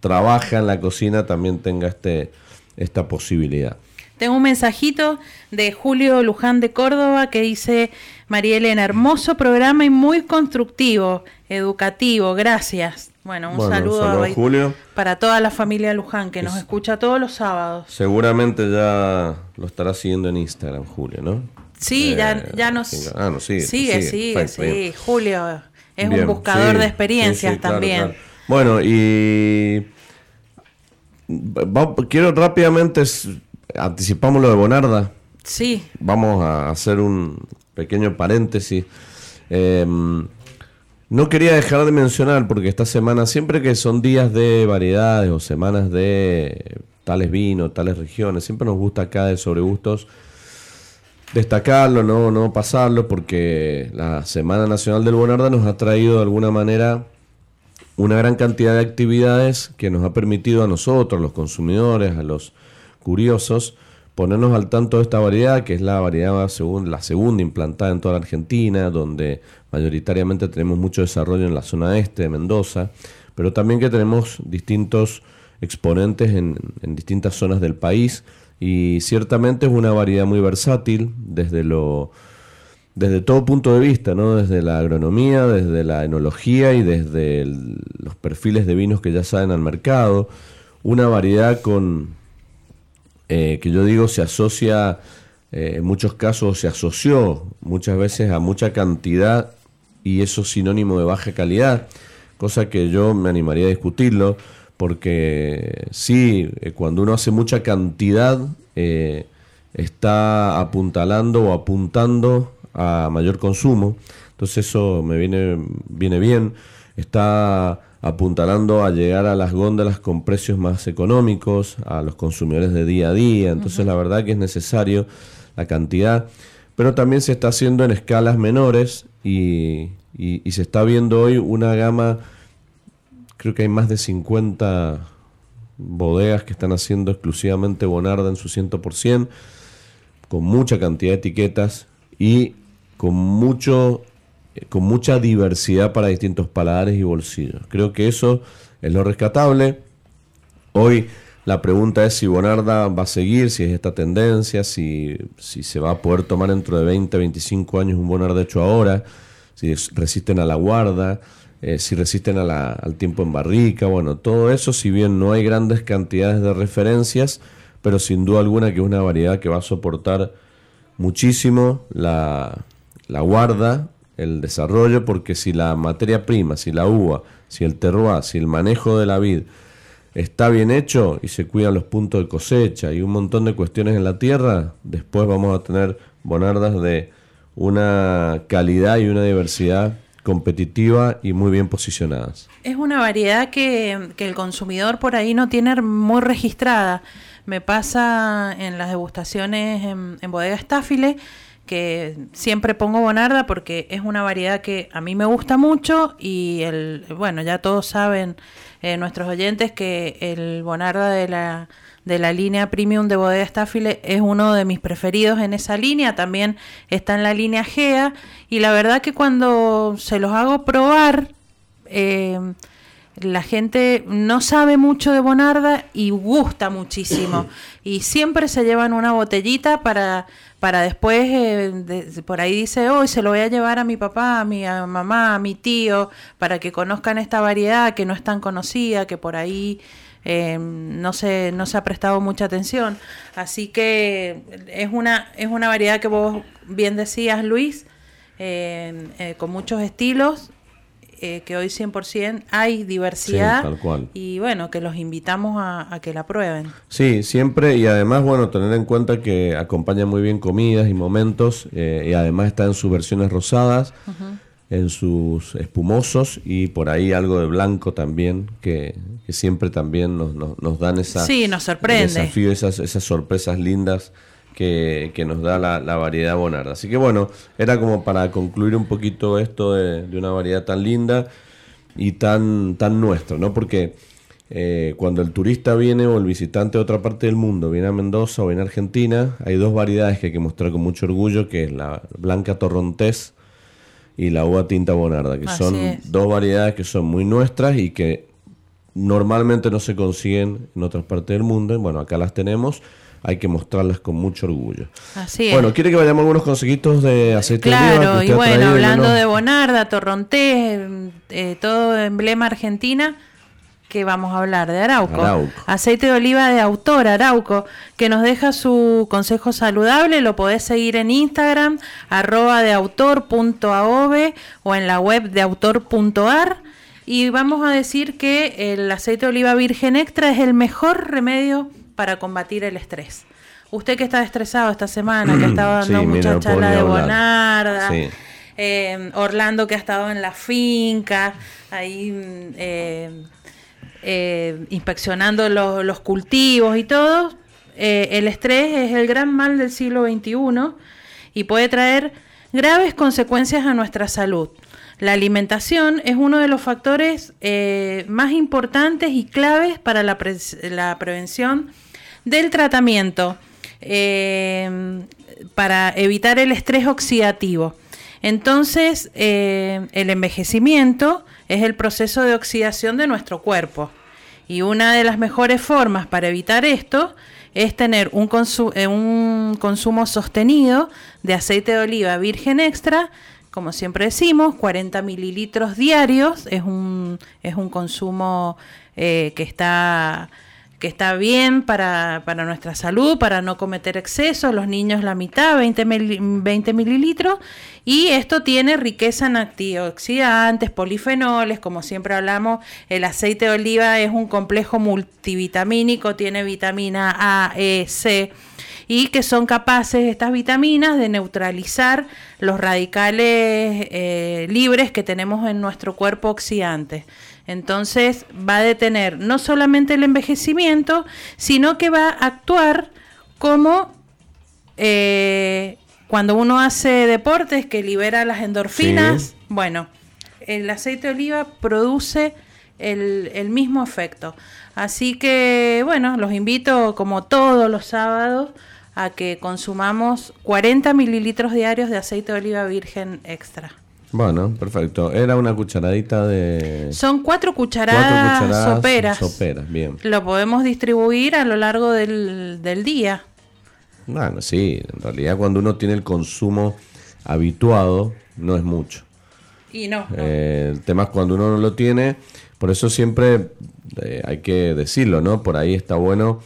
trabaja en la cocina también tenga este, esta posibilidad.
Tengo un mensajito de Julio Luján de Córdoba que dice, María Elena, hermoso programa y muy constructivo, educativo, gracias. Bueno, un saludo,
Julio.
para toda la familia Luján que nos escucha todos los sábados.
Seguramente ya lo estará siguiendo en Instagram, Julio, ¿no?
Sí, ya, eh, ya nos... Ah, no, sigue. Sigue, sigue, sí. Julio es un buscador de experiencias también.
Bueno, y... quiero rápidamente anticipamos lo de Bonarda.
Sí.
Vamos a hacer un pequeño paréntesis. Em, no quería dejar de mencionar, porque esta semana, siempre que son días de variedades o semanas de tales vinos, tales regiones, siempre nos gusta acá de Sobregustos destacarlo, no, no pasarlo, porque la Semana Nacional del Bonarda nos ha traído de alguna manera una gran cantidad de actividades que nos ha permitido a nosotros, los consumidores, a los curiosos, ponernos al tanto de esta variedad, que es la variedad según, la segunda implantada en toda la Argentina, donde mayoritariamente tenemos mucho desarrollo en la zona este de Mendoza, pero también que tenemos distintos exponentes en, distintas zonas del país y ciertamente es una variedad muy versátil desde lo desde todo punto de vista, ¿no? desde la agronomía, desde la enología y desde los perfiles de vinos que ya salen al mercado, una variedad con eh, que yo digo se asocia, eh, en muchos casos se asoció muchas veces a mucha cantidad y eso es sinónimo de baja calidad, cosa que yo me animaría a discutirlo, porque sí, eh, cuando uno hace mucha cantidad, está apuntalando o apuntando a mayor consumo, entonces eso me viene, viene bien, está apuntalando a llegar a las góndolas con precios más económicos, a los consumidores de día a día. Entonces, la verdad que es necesario la cantidad, pero también se está haciendo en escalas menores y, se está viendo hoy una gama, creo que hay más de 50 bodegas que están haciendo exclusivamente Bonarda en su 100%, con mucha cantidad de etiquetas y con mucho con mucha diversidad para distintos paladares y bolsillos. Creo que eso es lo rescatable. Hoy la pregunta es si Bonarda va a seguir, si es esta tendencia, si, si se va a poder tomar dentro de 20, 25 años un Bonarda hecho ahora, si resisten a la guarda, eh, si resisten al tiempo en barrica, bueno, todo eso, si bien no hay grandes cantidades de referencias, pero sin duda alguna que es una variedad que va a soportar muchísimo la, la guarda el desarrollo, porque si la materia prima, si la uva, si el terroir, si el manejo de la vid está bien hecho y se cuidan los puntos de cosecha y un montón de cuestiones en la tierra, después vamos a tener bonardas de una calidad y una diversidad competitiva y muy bien posicionadas.
Es una variedad que, el consumidor por ahí no tiene muy registrada. Me pasa en las degustaciones en, en bodega Estáfile que siempre pongo Bonarda porque es una variedad que a mí me gusta mucho y el bueno ya todos saben eh, nuestros oyentes que el Bonarda de la de la línea premium de bodega Staffile es uno de mis preferidos en esa línea. También está en la línea Gea. Y la verdad que cuando se los hago probar eh, la gente no sabe mucho de Bonarda y gusta muchísimo. y siempre se llevan una botellita para, para después, eh, por ahí dice, hoy se lo voy a llevar a mi papá, a mi mamá, a mi tío, para que conozcan esta variedad que no es tan conocida, que por ahí eh, no, se, no se ha prestado mucha atención. Así que es una, es una variedad que vos bien decías, Luis. Eh, con muchos estilos eh, que hoy 100% hay diversidad y bueno, que los invitamos a, que la prueben.
Sí, siempre y además, bueno, tener en cuenta que acompaña muy bien comidas y momentos eh, y además está en sus versiones rosadas, en sus espumosos y por ahí algo de blanco también, que, siempre también nos, nos, dan esa,
sí, nos sorprende.
desafío, esas, esas sorpresas lindas que, nos da la, variedad Bonarda. Así que bueno, era como para concluir un poquito esto de, una variedad tan linda y tan, tan nuestra, ¿no? Porque eh, cuando el turista viene o el visitante de otra parte del mundo viene a Mendoza o viene a Argentina, hay dos variedades que hay que mostrar con mucho orgullo, que es la blanca torrontés y la uva tinta bonarda, que son dos variedades que son muy nuestras y que normalmente no se consiguen en otras partes del mundo. Y bueno, acá las tenemos hay que mostrarlas con mucho orgullo.
Así
bueno, ¿quiere que vayamos algunos consejitos de aceite
de oliva? Claro, y bueno, hablando de Bonarda, Torrontés, eh, todo emblema argentina, que vamos a hablar de Arauco. Aceite de oliva de autor Arauco, que nos deja su consejo saludable. Lo podés seguir en Instagram, arroba de autor.aove o en la web de autor.ar. Y vamos a decir que el aceite de oliva virgen extra es el mejor remedio para combatir el estrés. Usted que está estresado esta semana, que ha estado dando mucha charla de Bonarda, eh, Orlando que ha estado en la finca, ahí eh, eh, inspeccionando los, cultivos y todo, el estrés es el gran mal del siglo XXI y puede traer graves consecuencias a nuestra salud. La alimentación es uno de los factores más importantes y claves para la, la prevención del tratamiento eh, para evitar el estrés oxidativo. Entonces, eh, el envejecimiento es el proceso de oxidación de nuestro cuerpo. Y una de las mejores formas para evitar esto es tener un, eh, consumo sostenido de aceite de oliva virgen extra, como siempre decimos, 40 mililitros diarios, es un, es un consumo que está que está bien para, nuestra salud, para no cometer excesos, los niños la mitad, 20, 20 mililitros, y esto tiene riqueza en antioxidantes, polifenoles, como siempre hablamos, el aceite de oliva es un complejo multivitamínico, tiene vitamina A, E, C, y que son capaces estas vitaminas de neutralizar los radicales eh, libres que tenemos en nuestro cuerpo oxidante. Entonces va a detener no solamente el envejecimiento, sino que va a actuar como eh, cuando uno hace deportes que libera las endorfinas. Bueno, el aceite de oliva produce el, el, mismo efecto. Así que, bueno, los invito como todos los sábados a que consumamos 40 mililitros diarios de aceite de oliva virgen extra.
Bueno, perfecto. Era una cucharadita de...
Son cuatro cucharadas, soperas.
Soperas, bien.
Lo podemos distribuir a lo largo del, día.
Bueno, sí. En realidad cuando uno tiene el consumo habituado, no es mucho.
Y no.
Eh, el tema es cuando uno no lo tiene. Por eso siempre eh, hay que decirlo, ¿no? Por ahí está bueno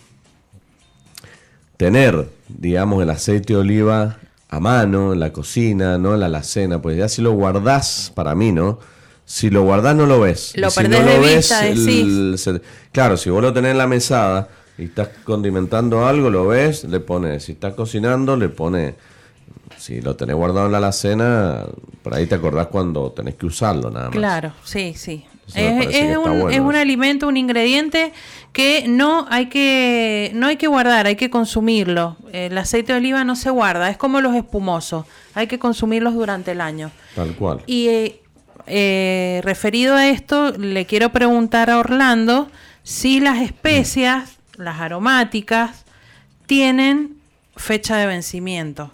tener, digamos, el aceite de oliva a mano, en la cocina, ¿no? En la alacena, pues ya si lo guardás, para mí, ¿no? Si lo guardás no lo ves.
Lo perdés de vista,
claro, si vos lo tenés en la mesada y estás condimentando algo, lo ves, le pones. Si estás cocinando, le pones si lo tenés guardado en la alacena, por ahí te acordás cuando tenés que usarlo nada más.
Claro, sí, sí. Es, un, es, un, alimento, un ingrediente que no hay que no hay que guardar, hay que consumirlo. El aceite de oliva no se guarda, es como los espumosos, hay que consumirlos durante el año.
Tal cual.
Y eh, eh, referido a esto, le quiero preguntar a Orlando si las especias, las aromáticas, tienen fecha de vencimiento.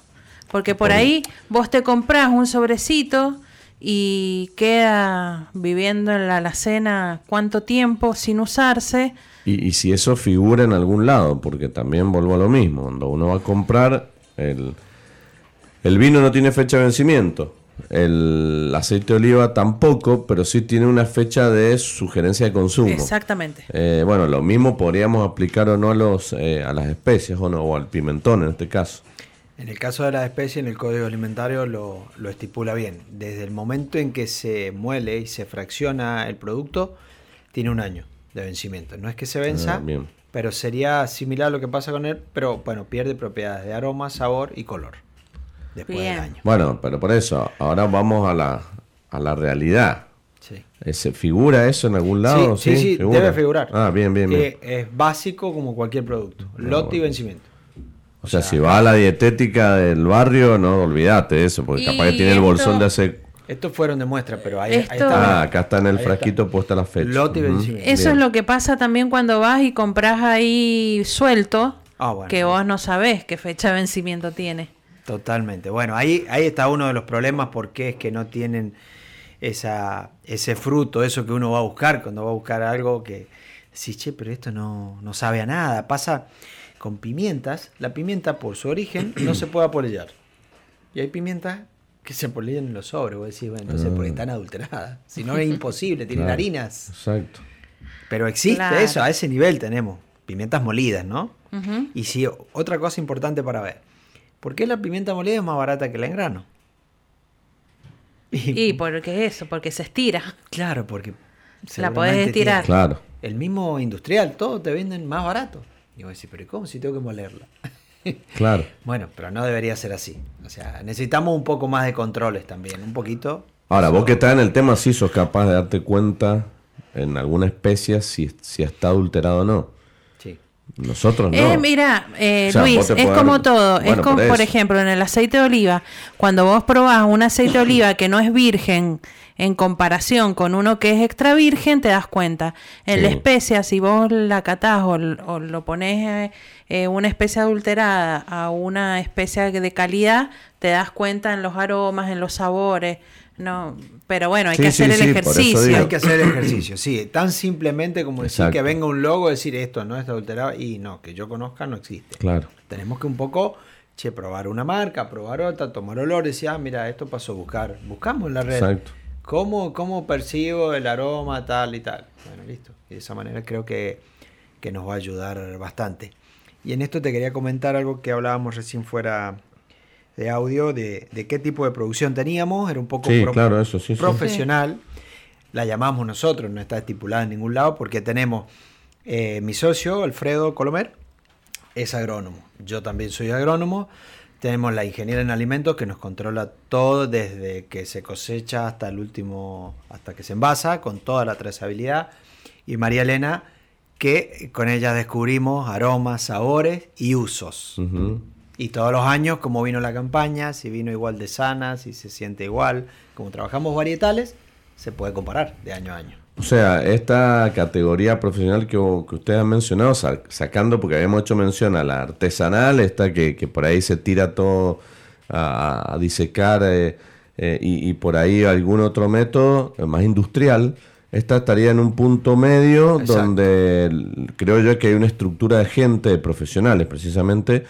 Porque por ahí vos te compras un sobrecito y queda viviendo en la alacena cuánto tiempo sin usarse.
Y, si eso figura en algún lado, porque también vuelvo a lo mismo, cuando uno va a comprar, el, el vino no tiene fecha de vencimiento, el aceite de oliva tampoco, pero sí tiene una fecha de sugerencia de consumo.
Exactamente.
Eh, bueno, lo mismo podríamos aplicar o no a, los, eh, a las especies o, no, o al pimentón en este caso.
En el caso de la especie, en el código alimentario lo, estipula bien. Desde el momento en que se muele y se fracciona el producto, tiene un año de vencimiento. No es que se venza, ah, pero sería similar a lo que pasa con él, pero bueno, pierde propiedades de aroma, sabor y color después del año.
Bueno, pero por eso, ahora vamos a la, a la realidad. Sí. ¿Figura eso en algún lado?
Sí, sí, debe figurar.
Ah, bien, bien, bien.
es básico como cualquier producto. Ah, lote y vencimiento.
O sea, si va a la dietética del barrio, no olvídate de eso, porque capaz que tiene el bolsón de hace
estos fueron de muestra, pero ahí,
está. Ah, acá está en el frasquito puesta la fecha.
Lote Eso es lo que pasa también cuando vas y compras ahí suelto, ah, que vos no sabés qué fecha de vencimiento tiene.
Totalmente. Bueno, ahí, ahí está uno de los problemas porque es que no tienen esa, ese fruto, eso que uno va a buscar cuando va a buscar algo que sí, che, pero esto no, no sabe a nada. Pasa con pimientas, la pimienta por su origen no se puede apolillar. Y hay pimientas que se apolillan en los sobres. Vos decís, bueno, entonces porque ah. están adulteradas. Si no es imposible, tienen harinas.
Exacto.
Pero existe eso, a ese nivel tenemos. Pimientas molidas, ¿no? Y si otra cosa importante para ver. ¿Por qué la pimienta molida es más barata que la en grano?
Y, y porque eso, porque se estira.
Claro, porque
la podés estirar.
Claro.
El mismo industrial, todo te venden más barato. Y vos decís, pero ¿cómo si tengo que molerla?
Claro.
bueno, pero no debería ser así. O sea, necesitamos un poco más de controles también, un poquito.
Ahora, vos que estás en el tema, sí sos capaz de darte cuenta en alguna especie si, si está adulterado o no. Sí. Nosotros no.
Eh, mira, eh, Luis, es como todo. es como, por, por ejemplo, en el aceite de oliva, cuando vos probás un aceite de oliva que no es virgen, en comparación con uno que es extra virgen, te das cuenta. En la especia, si vos la catás o, lo pones eh, eh, una especie adulterada a una especie de calidad, te das cuenta en los aromas, en los sabores. No, pero bueno, hay que hacer el ejercicio.
Hay que hacer el ejercicio, sí. Tan simplemente como decir que venga un logo, decir esto no está adulterado y no, que yo conozca no existe.
Claro.
Tenemos que un poco che, probar una marca, probar otra, tomar olores y ah, mira, esto pasó a buscar. Buscamos en la red. Exacto. ¿Cómo, ¿Cómo percibo el aroma tal y tal? Bueno, listo. Y de esa manera creo que, nos va a ayudar bastante. Y en esto te quería comentar algo que hablábamos recién fuera de audio, de, qué tipo de producción teníamos. Era un poco
claro, eso, sí,
profesional. La llamamos nosotros, no está estipulada en ningún lado, porque tenemos eh, mi socio, Alfredo Colomer, es agrónomo. Yo también soy agrónomo. Tenemos la ingeniera en alimentos que nos controla todo desde que se cosecha hasta el último, hasta que se envasa, con toda la trazabilidad. Y María Elena, que con ella descubrimos aromas, sabores y usos. Y todos los años, como vino la campaña, si vino igual de sana, si se siente igual, como trabajamos varietales, se puede comparar de año a año.
O sea, esta categoría profesional que, que ustedes han mencionado, sacando, porque habíamos hecho mención a la artesanal, esta que, por ahí se tira todo a, disecar eh, eh, y, por ahí algún otro método más industrial, esta estaría en un punto medio donde creo yo que hay una estructura de gente, de profesionales precisamente,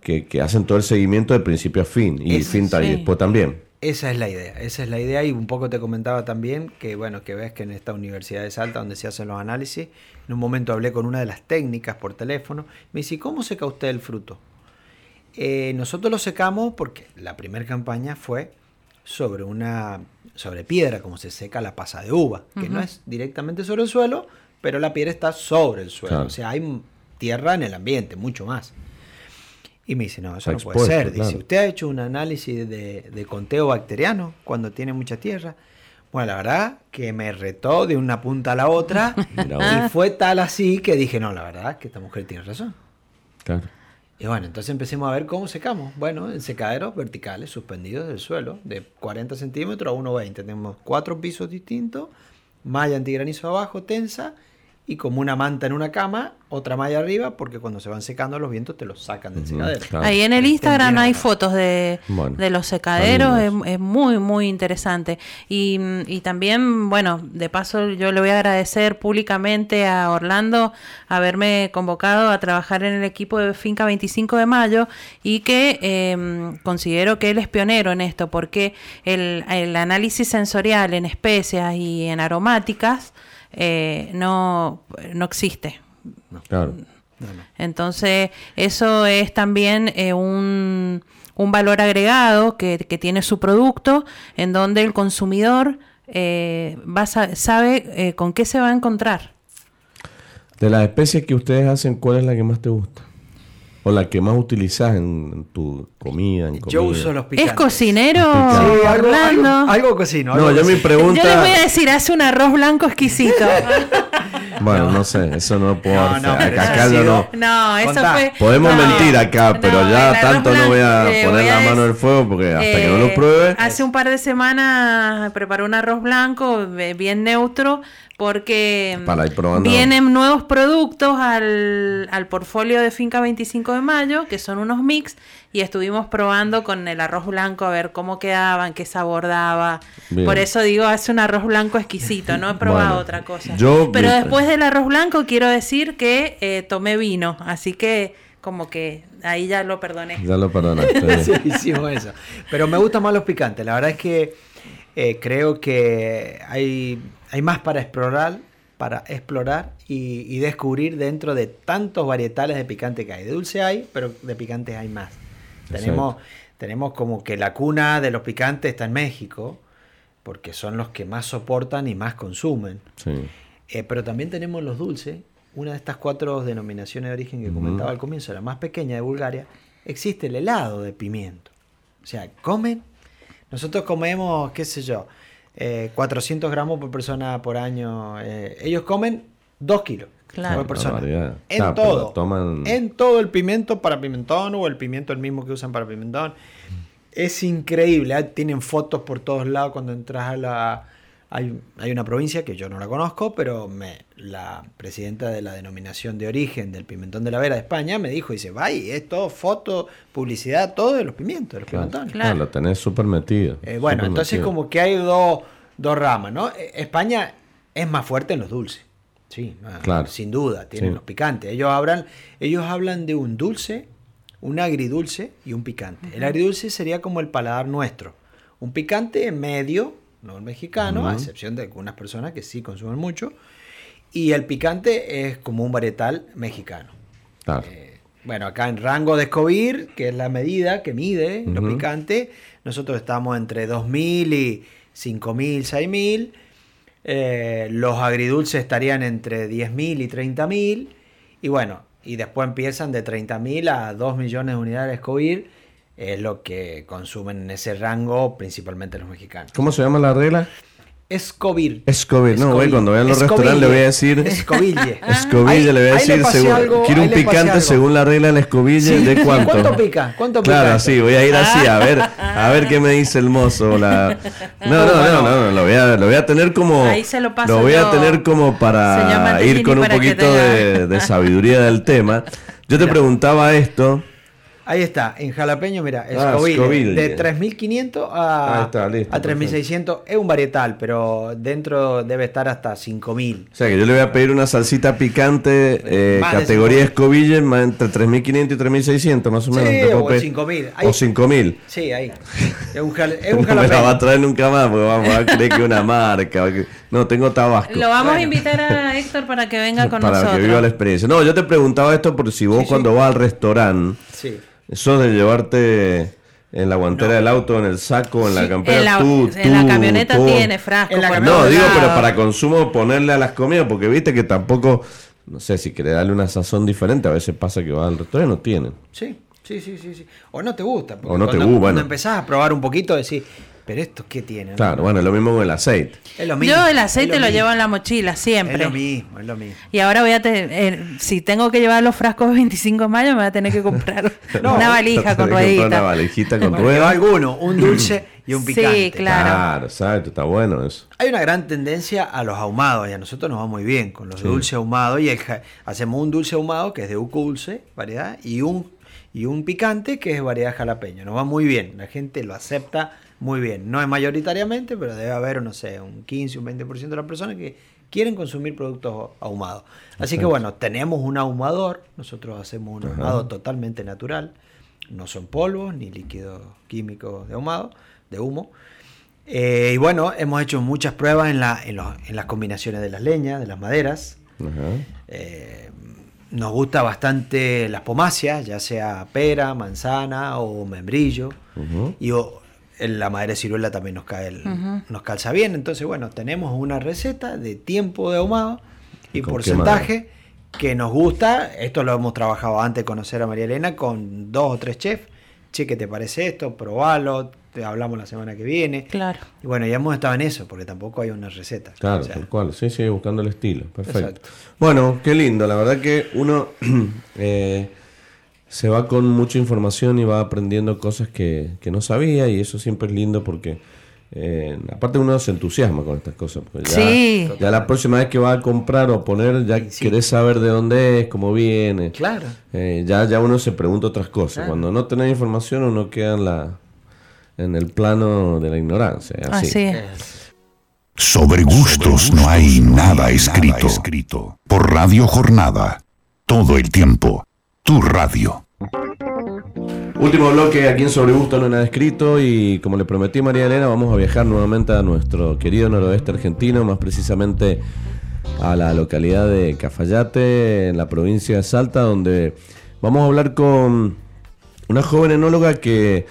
que, hacen todo el seguimiento de principio a fin y fin y después también.
Esa es la idea, esa es la idea. Y un poco te comentaba también que bueno, que ves que en esta universidad de Salta donde se hacen los análisis, en un momento hablé con una de las técnicas por teléfono, me dice, ¿cómo seca usted el fruto? Eh, nosotros lo secamos porque la primera campaña fue sobre una sobre piedra, como se seca la pasa de uva, que no es directamente sobre el suelo, pero la piedra está sobre el suelo, o sea, hay tierra en el ambiente, mucho más. Y me dice, no, eso no puede ser. Dice, ¿usted ha hecho un análisis de, de, conteo bacteriano cuando tiene mucha tierra? Bueno, la verdad que me retó de una punta a la otra y fue tal así que dije, no, la verdad que esta mujer tiene razón. Claro. Y bueno, entonces empecemos a ver cómo secamos. Bueno, en secaderos verticales suspendidos del suelo, de 40 centímetros a 1,20. Tenemos cuatro pisos distintos, malla antigranizo abajo, tensa, y como una manta en una cama, otra malla arriba, porque cuando se van secando los vientos te los sacan del secadero.
Ahí en el Instagram hay fotos de, de los secaderos, es, muy, muy interesante. Y, y, también, bueno, de paso yo le voy a agradecer públicamente a Orlando haberme convocado a trabajar en el equipo de Finca 25 de Mayo y que em, considero que él es pionero en esto, porque el, el análisis sensorial en especias y en aromáticas, eh, no, no existe. Entonces, eso es también eh, un, un, valor agregado que, tiene su producto, en donde el consumidor eh, va sabe eh, con qué se va a encontrar.
De las especies que ustedes hacen, ¿cuál es la que más te gusta? ¿O la que más utilizas en, tu comida, en
Yo uso los picantes.
¿Es cocinero?
Sí, algo, cocino.
no, yo mi pregunta...
Yo le voy a decir, hace un arroz blanco exquisito.
bueno, no. sé, eso no puedo no, no, acá no...
No, eso fue...
Podemos mentir acá, pero ya tanto no voy a poner la mano en el fuego porque hasta que no lo eh, pruebe...
Hace un par de semanas preparé un arroz blanco bien neutro porque vienen nuevos productos al, al portfolio de Finca 25 de Mayo, que son unos mix, y estuvimos probando con el arroz blanco a ver cómo quedaban, qué sabor daba. Por eso digo, hace un arroz blanco exquisito, no he probado otra cosa. Pero después del arroz blanco quiero decir que eh, tomé vino, así que como que ahí ya lo perdoné.
Ya lo perdonaste.
sí, hicimos eso. Pero me gustan más los picantes, la verdad es que eh, creo que hay hay más para explorar, para explorar y, descubrir dentro de tantos varietales de picante que hay. De dulce hay, pero de picantes hay más. Tenemos, tenemos como que la cuna de los picantes está en México, porque son los que más soportan y más consumen. Eh, pero también tenemos los dulces. Una de estas cuatro denominaciones de origen que comentaba al comienzo, la más pequeña de Bulgaria, existe el helado de pimiento. O sea, comen. Nosotros comemos, qué sé yo, 400 eh, gramos por persona por año. Eh, ellos comen 2 kilos por persona. En todo. En todo el pimiento para pimentón o el pimiento el mismo que usan para pimentón. Es increíble. ¿eh? Tienen fotos por todos lados cuando entras a la, hay, una provincia que yo no la conozco, pero me, la presidenta de la denominación de origen del pimentón de la Vera de España me dijo, dice, vaya, es todo foto, publicidad, todo de los pimientos, de los pimentones.
Claro, lo tenés súper metido.
Eh, bueno, entonces como que hay dos, ramas, ¿no? Eh, España es más fuerte en los dulces. Sí, ah, claro. sin duda, tienen los picantes. Ellos hablan, ellos hablan de un dulce, un agridulce y un picante. El agridulce sería como el paladar nuestro. Un picante medio, no el mexicano, a excepción de algunas personas que sí consumen mucho. Y el picante es como un varietal mexicano. Eh, bueno, acá en rango de Scoville, que es la medida que mide lo picante, nosotros estamos entre 2000 y 5000, 6000. Eh, los agridulces estarían entre 10.000 y 30.000. Y bueno, y después empiezan de 30.000 a 2 millones de unidades de Scoville es lo que consumen en ese rango, principalmente los mexicanos.
¿Cómo se llama la regla?
Escovir.
Escovir, no, güey, cuando vean los restaurantes le voy a decir.
Escoville.
Escoville, le voy a decir. quiero un picante según la regla del escoville. ¿De cuánto?
¿Cuánto pica? ¿Cuánto pica?
Claro, sí, voy a ir así a ver, a ver qué me dice el mozo. La... No, no, no, no, lo voy a, lo voy a tener como.
Ahí se lo paso
Lo voy a tener como para ir con un poquito de, de sabiduría del tema. Yo te preguntaba esto
Ahí está, en jalapeño, mira, ah, Scoville, de 3.500 a, a 3.600 es un varietal, pero dentro debe estar hasta 5.000.
O sea que yo le voy a pedir una salsita picante, eh, categoría Scoville, entre 3.500 y 3.600 más o menos.
Sí, o 5.000.
O 5.000.
Sí, ahí. Es un, es un
no me la va a traer nunca más, porque vamos a creer que es una marca. No, tengo Tabasco.
Lo vamos a invitar a Héctor para que venga con nosotros.
Para que viva la experiencia. No, yo te preguntaba esto por si vos cuando vas al restaurante... Sí eso de llevarte en la guantera del auto, en el saco, en la campera, en la, tú,
en la camioneta tiene frasco.
no, digo, pero para consumo ponerle a las comidas, porque viste que tampoco, no sé, si querés darle una sazón diferente, a veces pasa que va al restaurante y no tienen.
Sí. Sí, sí, sí, sí. O no te gusta.
O no
te
gusta.
Cuando empezás a probar un poquito, decís, pero esto qué tiene.
Claro, bueno, es lo mismo con el aceite.
Es lo mismo, Yo el aceite lo, llevo en la mochila siempre. Es
lo mismo, es lo mismo.
Y ahora voy a tener, eh, si tengo que llevar los frascos de 25 de mayo, me voy a tener que comprar una valija con rueditas.
Una valijita con ruedas.
alguno, un dulce y un picante. Sí,
claro.
Claro, exacto, está bueno eso.
Hay una gran tendencia a los ahumados y a nosotros nos va muy bien con los dulces ahumados y hacemos un dulce ahumado que es de uco dulce, variedad, y un y un picante que es variedad jalapeño. Nos va muy bien, la gente lo acepta muy bien. No es mayoritariamente, pero debe haber, no sé, un 15, un 20% de las personas que quieren consumir productos ahumados. Así que bueno, tenemos un ahumador, nosotros hacemos un ahumado totalmente natural, no son polvos ni líquidos químicos de ahumado, de humo. Eh, y bueno, hemos hecho muchas pruebas en, la, en, las combinaciones de las leñas, de las maderas. Eh, nos gusta bastante las pomáceas, ya sea pera, manzana o membrillo. Y en la madera de ciruela también nos, cae nos calza bien. Entonces, bueno, tenemos una receta de tiempo de ahumado y porcentaje que nos gusta. Esto lo hemos trabajado antes de conocer a María Elena con dos o tres chefs. Che, ¿qué te parece esto? Probalo, te hablamos la semana que viene.
Claro.
Y bueno, ya hemos estado en eso, porque tampoco hay una receta.
Claro, tal cual. Sí, sí, buscando el estilo. Perfecto. Bueno, qué lindo. La verdad que uno eh, se va con mucha información y va aprendiendo cosas que, no sabía y eso siempre es lindo porque... Eh, aparte uno se entusiasma con estas cosas. Ya,
sí.
ya la próxima vez que va a comprar o a poner, ya querés saber de dónde es, cómo viene.
Claro.
Eh, ya, ya uno se pregunta otras cosas. Cuando no tenés información uno queda en la, en el plano de la ignorancia. Así,
Sobre gustos no hay nada escrito. escrito. Por Radio Jornada. Todo el tiempo. Tu radio.
Último bloque aquí en Sobre Gustos no nada escrito y como le prometí María Elena vamos a viajar nuevamente a nuestro querido noroeste argentino, más precisamente a la localidad de Cafayate, en la provincia de Salta, donde vamos a hablar con una joven enóloga que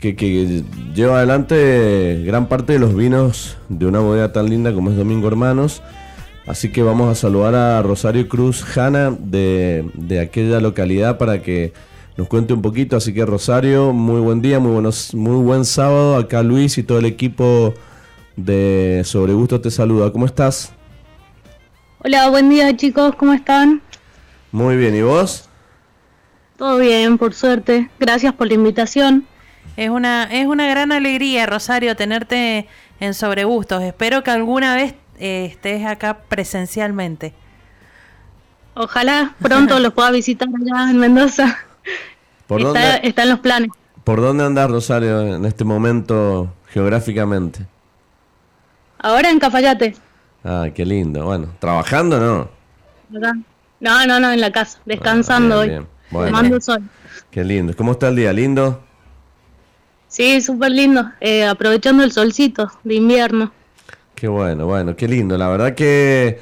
que, lleva adelante gran parte de los vinos de una bodega tan linda como es Domingo Hermanos. Así que vamos a saludar a Rosario Cruz Hanna de, aquella localidad para que nos cuente un poquito. Así que Rosario, muy buen día, muy, buenos, muy buen sábado. Acá Luis y todo el equipo de Sobre Gusto te saluda. ¿Cómo estás?
Hola, buen día chicos, ¿cómo están?
Muy bien, ¿y vos?
Todo bien, por suerte. Gracias por la invitación.
Es una, es una gran alegría, Rosario, tenerte en Sobregustos. Espero que alguna vez eh, estés acá presencialmente.
Ojalá pronto los pueda visitar allá en Mendoza. ¿Por está, está en los planes.
¿Por dónde andas, Rosario, en este momento geográficamente?
Ahora en Cafayate.
Ah, qué lindo. Bueno, ¿trabajando no?
No, no, no, en la casa, descansando ah, hoy. Tomando sol.
Qué lindo. ¿Cómo está el día? ¿Lindo?
Sí, súper lindo, eh, aprovechando el solcito de invierno.
Qué bueno, bueno, qué lindo. La verdad que,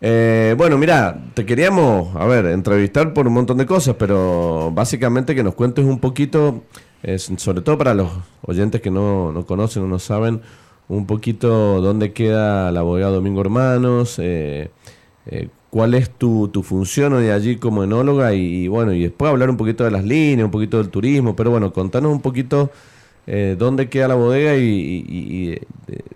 eh, bueno, mira, te queríamos, a ver, entrevistar por un montón de cosas, pero básicamente que nos cuentes un poquito, sobre todo para los oyentes que no, no conocen o no saben, un poquito dónde queda la bodega Domingo Hermanos, eh, eh cuál es tu, tu función hoy allí como enóloga y, bueno, y después hablar un poquito de las líneas, un poquito del turismo, pero bueno, contanos un poquito eh, dónde queda la bodega y,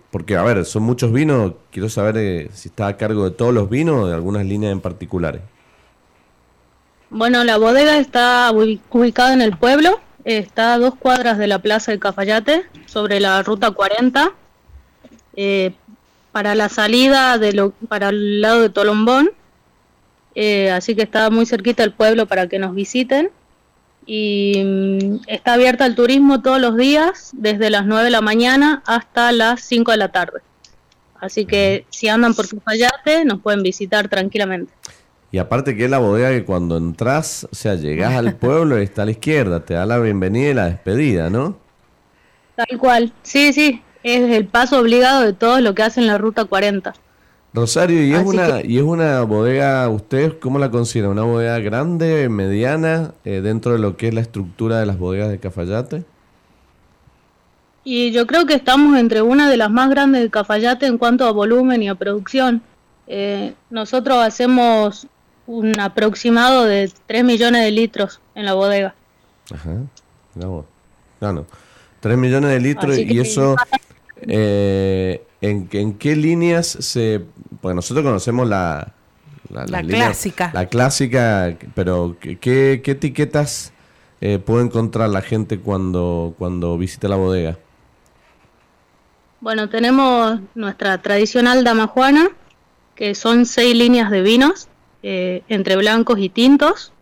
porque, a ver, son muchos vinos, quiero saber eh, si está a cargo de todos los vinos o de algunas líneas en particulares.
Bueno, la bodega está ubicada en el pueblo, está a dos cuadras de la plaza de Cafayate, sobre la ruta 40. Eh, para la salida de lo, para el lado de Tolombón eh, así que está muy cerquita el pueblo para que nos visiten. Y mm, está abierta al turismo todos los días, desde las 9 de la mañana hasta las 5 de la tarde. Así que si andan por Cafayate, nos pueden visitar tranquilamente.
Y aparte que es la bodega que cuando entras, o sea, llegas al pueblo y está a la izquierda, te da la bienvenida y la despedida, ¿no?
Tal cual, sí, sí, es el paso obligado de todo lo que hacen la Ruta 40.
Rosario, ¿y es, una, ¿y es una bodega, ustedes cómo la consideran? ¿Una bodega grande, mediana, eh, dentro de lo que es la estructura de las bodegas de Cafayate?
Y yo creo que estamos entre una de las más grandes de Cafayate en cuanto a volumen y a producción. Eh, nosotros hacemos un aproximado de 3 millones de litros en la bodega.
Ajá, claro. 3 millones de litros y eso... Eh, ¿en, ¿En qué líneas se...? Porque nosotros conocemos la...
La, clásica.
La clásica, pero ¿qué, qué etiquetas eh, puede encontrar la gente cuando, cuando visita la bodega?
Bueno, tenemos nuestra tradicional dama juana, que son seis líneas de vinos, eh, entre blancos y tintos.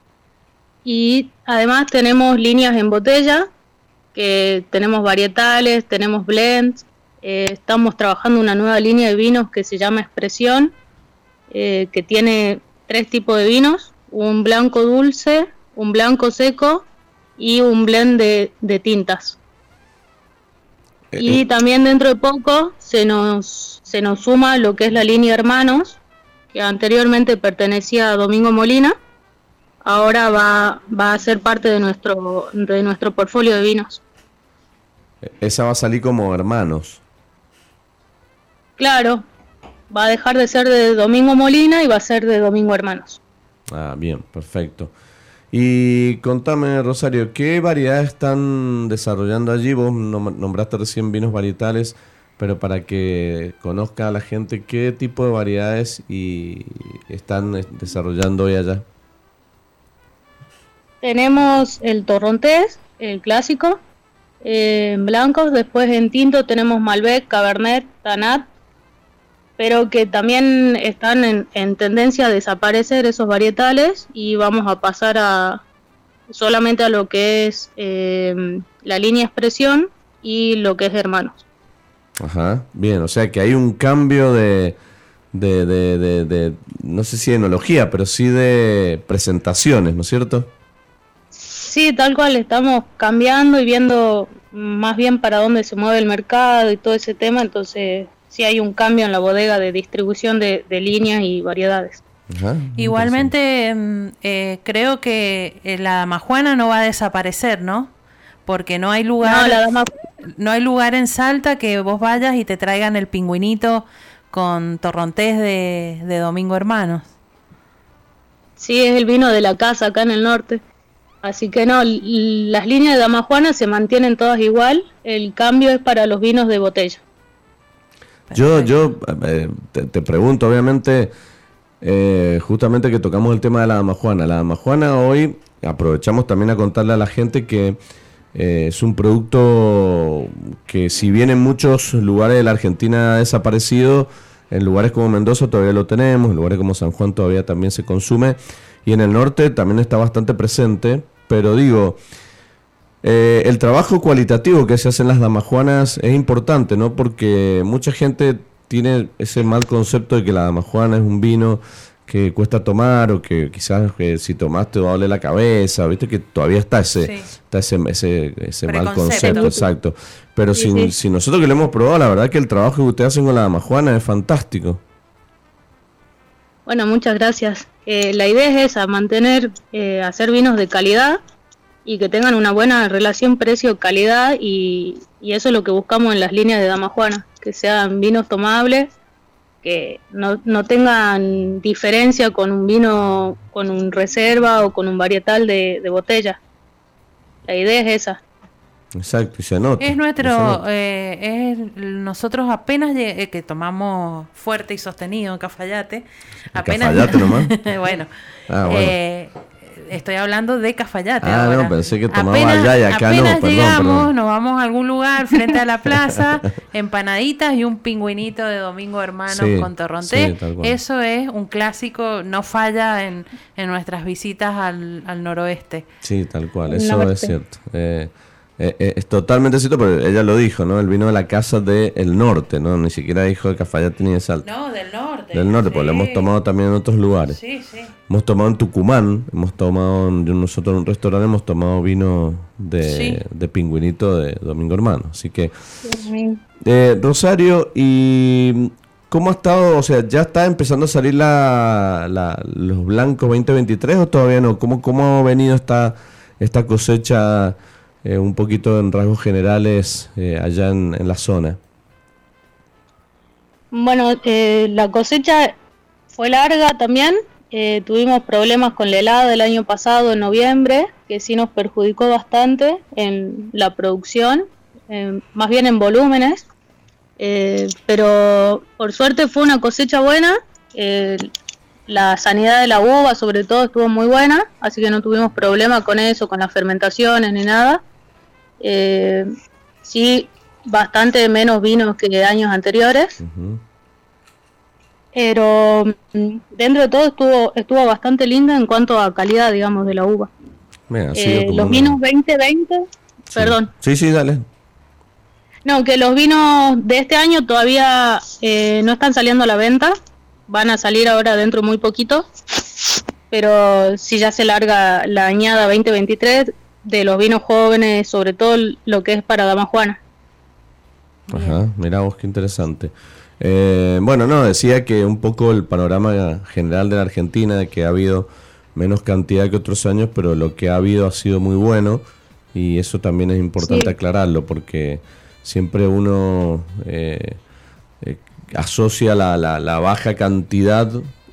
Y además tenemos líneas en botella, que tenemos varietales, tenemos blends. Eh, estamos trabajando una nueva línea de vinos que se llama Expresión, eh, que tiene tres tipos de vinos, un blanco dulce, un blanco seco y un blend de tintas. Eh, y también dentro de poco se nos, se nos suma lo que es la línea Hermanos, que anteriormente pertenecía a Domingo Molina, ahora va, va a ser parte de nuestro, de nuestro portfolio de vinos.
Esa va a salir como Hermanos.
Claro, va a dejar de ser de Domingo Molina y va a ser de Domingo Hermanos.
Ah, bien, perfecto. Y contame, Rosario, ¿qué variedades están desarrollando allí? Vos nombraste recién vinos varietales, pero para que conozca a la gente qué tipo de variedades y están desarrollando hoy allá.
Tenemos el torrontés, el clásico, en blancos, después en tinto tenemos Malbec, Cabernet, Tanat, pero que también están en, tendencia a desaparecer esos varietales y vamos a pasar a solamente a lo que es eh, la línea expresión y lo que es hermanos.
Ajá, bien, o sea que hay un cambio de, de, de, de, no sé si de enología, pero sí de presentaciones, ¿no es cierto?
Sí, tal cual, estamos cambiando y viendo más bien para dónde se mueve el mercado y todo ese tema, entonces si hay un cambio en la bodega de distribución de, líneas y variedades.
Igualmente, mm, eh, creo que eh, la damajuana no va a desaparecer, ¿no? Porque no hay lugar, no, hay lugar en Salta que vos vayas y te traigan el pingüinito con torrontés de, de Domingo Hermanos.
Sí, es el vino de la casa acá en el norte. Así que no, las líneas de damajuana se mantienen todas igual, el cambio es para los vinos de botella.
Yo, yo eh, te, pregunto, obviamente, eh, justamente que tocamos el tema de la dama Juana. La dama Juana hoy, aprovechamos también a contarle a la gente que eh, es un producto que si bien en muchos lugares de la Argentina ha desaparecido, en lugares como Mendoza todavía lo tenemos, en lugares como San Juan todavía también se consume, y en el norte también está bastante presente, pero digo, eh, el trabajo cualitativo que se hace en las damajuanas es importante, ¿no? Porque mucha gente tiene ese mal concepto de que la damajuana es un vino que cuesta tomar o que quizás que si tomaste te va a doler la cabeza, viste que todavía está ese, está ese, ese, mal concepto, exacto. Pero si, si, nosotros que lo hemos probado, la verdad que el trabajo que ustedes hacen con la damajuana es fantástico.
Bueno, muchas gracias. Eh, la idea es esa, mantener, eh, hacer vinos de calidad y que tengan una buena relación precio-calidad y, eso es lo que buscamos en las líneas de Dama Juana, que sean vinos tomables, que no, no tengan diferencia con un vino, con un reserva o con un varietal de, de botella. La idea es esa.
Exacto, y se nota.
Es nuestro, eh, es nosotros apenas eh, que tomamos fuerte y sostenido en Cafayate. Apenas,
Cafayate nomás.
bueno, ah, bueno. Eh, estoy hablando de Cafayate.
Ah, no, pensé que tomaba allá y acá
no. Perdón, llegamos, nos vamos a algún lugar frente a la plaza, empanaditas y un pingüinito de Domingo Hermano con torronté. Eso es un clásico, no falla en, en nuestras visitas al, al, noroeste.
Sí, tal cual, eso es cierto. Eh, eh, eh, es totalmente cierto, pero ella lo dijo, ¿no? Él vino de la casa del norte, ¿no? Ni siquiera dijo de Cafayate ni de Salta.
No, del norte.
Del norte, porque lo hemos tomado también en otros lugares.
Sí, sí.
Hemos tomado en Tucumán, hemos tomado, en, nosotros en un restaurante hemos tomado vino de, de pingüinito de Domingo Hermano. Así que, eh, Rosario, ¿y cómo ha estado? O sea, ¿ya está empezando a salir la, los blancos 2023 o todavía no? ¿Cómo, cómo ha venido esta, esta cosecha? Eh, un poquito en rasgos generales eh, allá en, la zona.
Bueno, eh, la cosecha fue larga también. tuvimos problemas con la helada del año pasado, en noviembre, que sí nos perjudicó bastante en la producción, más bien en volúmenes, eh, pero por suerte fue una cosecha buena. Eh, la sanidad de la uva, sobre todo, estuvo muy buena, así que no tuvimos problema con eso, con las fermentaciones ni nada. Eh, sí, bastante menos vinos que años anteriores. Pero mm, dentro de todo estuvo estuvo bastante linda en cuanto a calidad, digamos, de la uva. los vinos 2020, perdón.
Sí, sí, dale.
No, que los vinos de este año todavía eh, no están saliendo a la venta. Van a salir ahora dentro muy poquito. Pero si ya se larga la añada 2023 de los vinos jóvenes, sobre todo lo que es para Dama Juana.
Ajá, mirá vos qué interesante. Eh, bueno, no, decía que un poco el panorama general de la Argentina, que ha habido menos cantidad que otros años, pero lo que ha habido ha sido muy bueno y eso también es importante aclararlo porque siempre uno eh, eh, asocia la, la, baja cantidad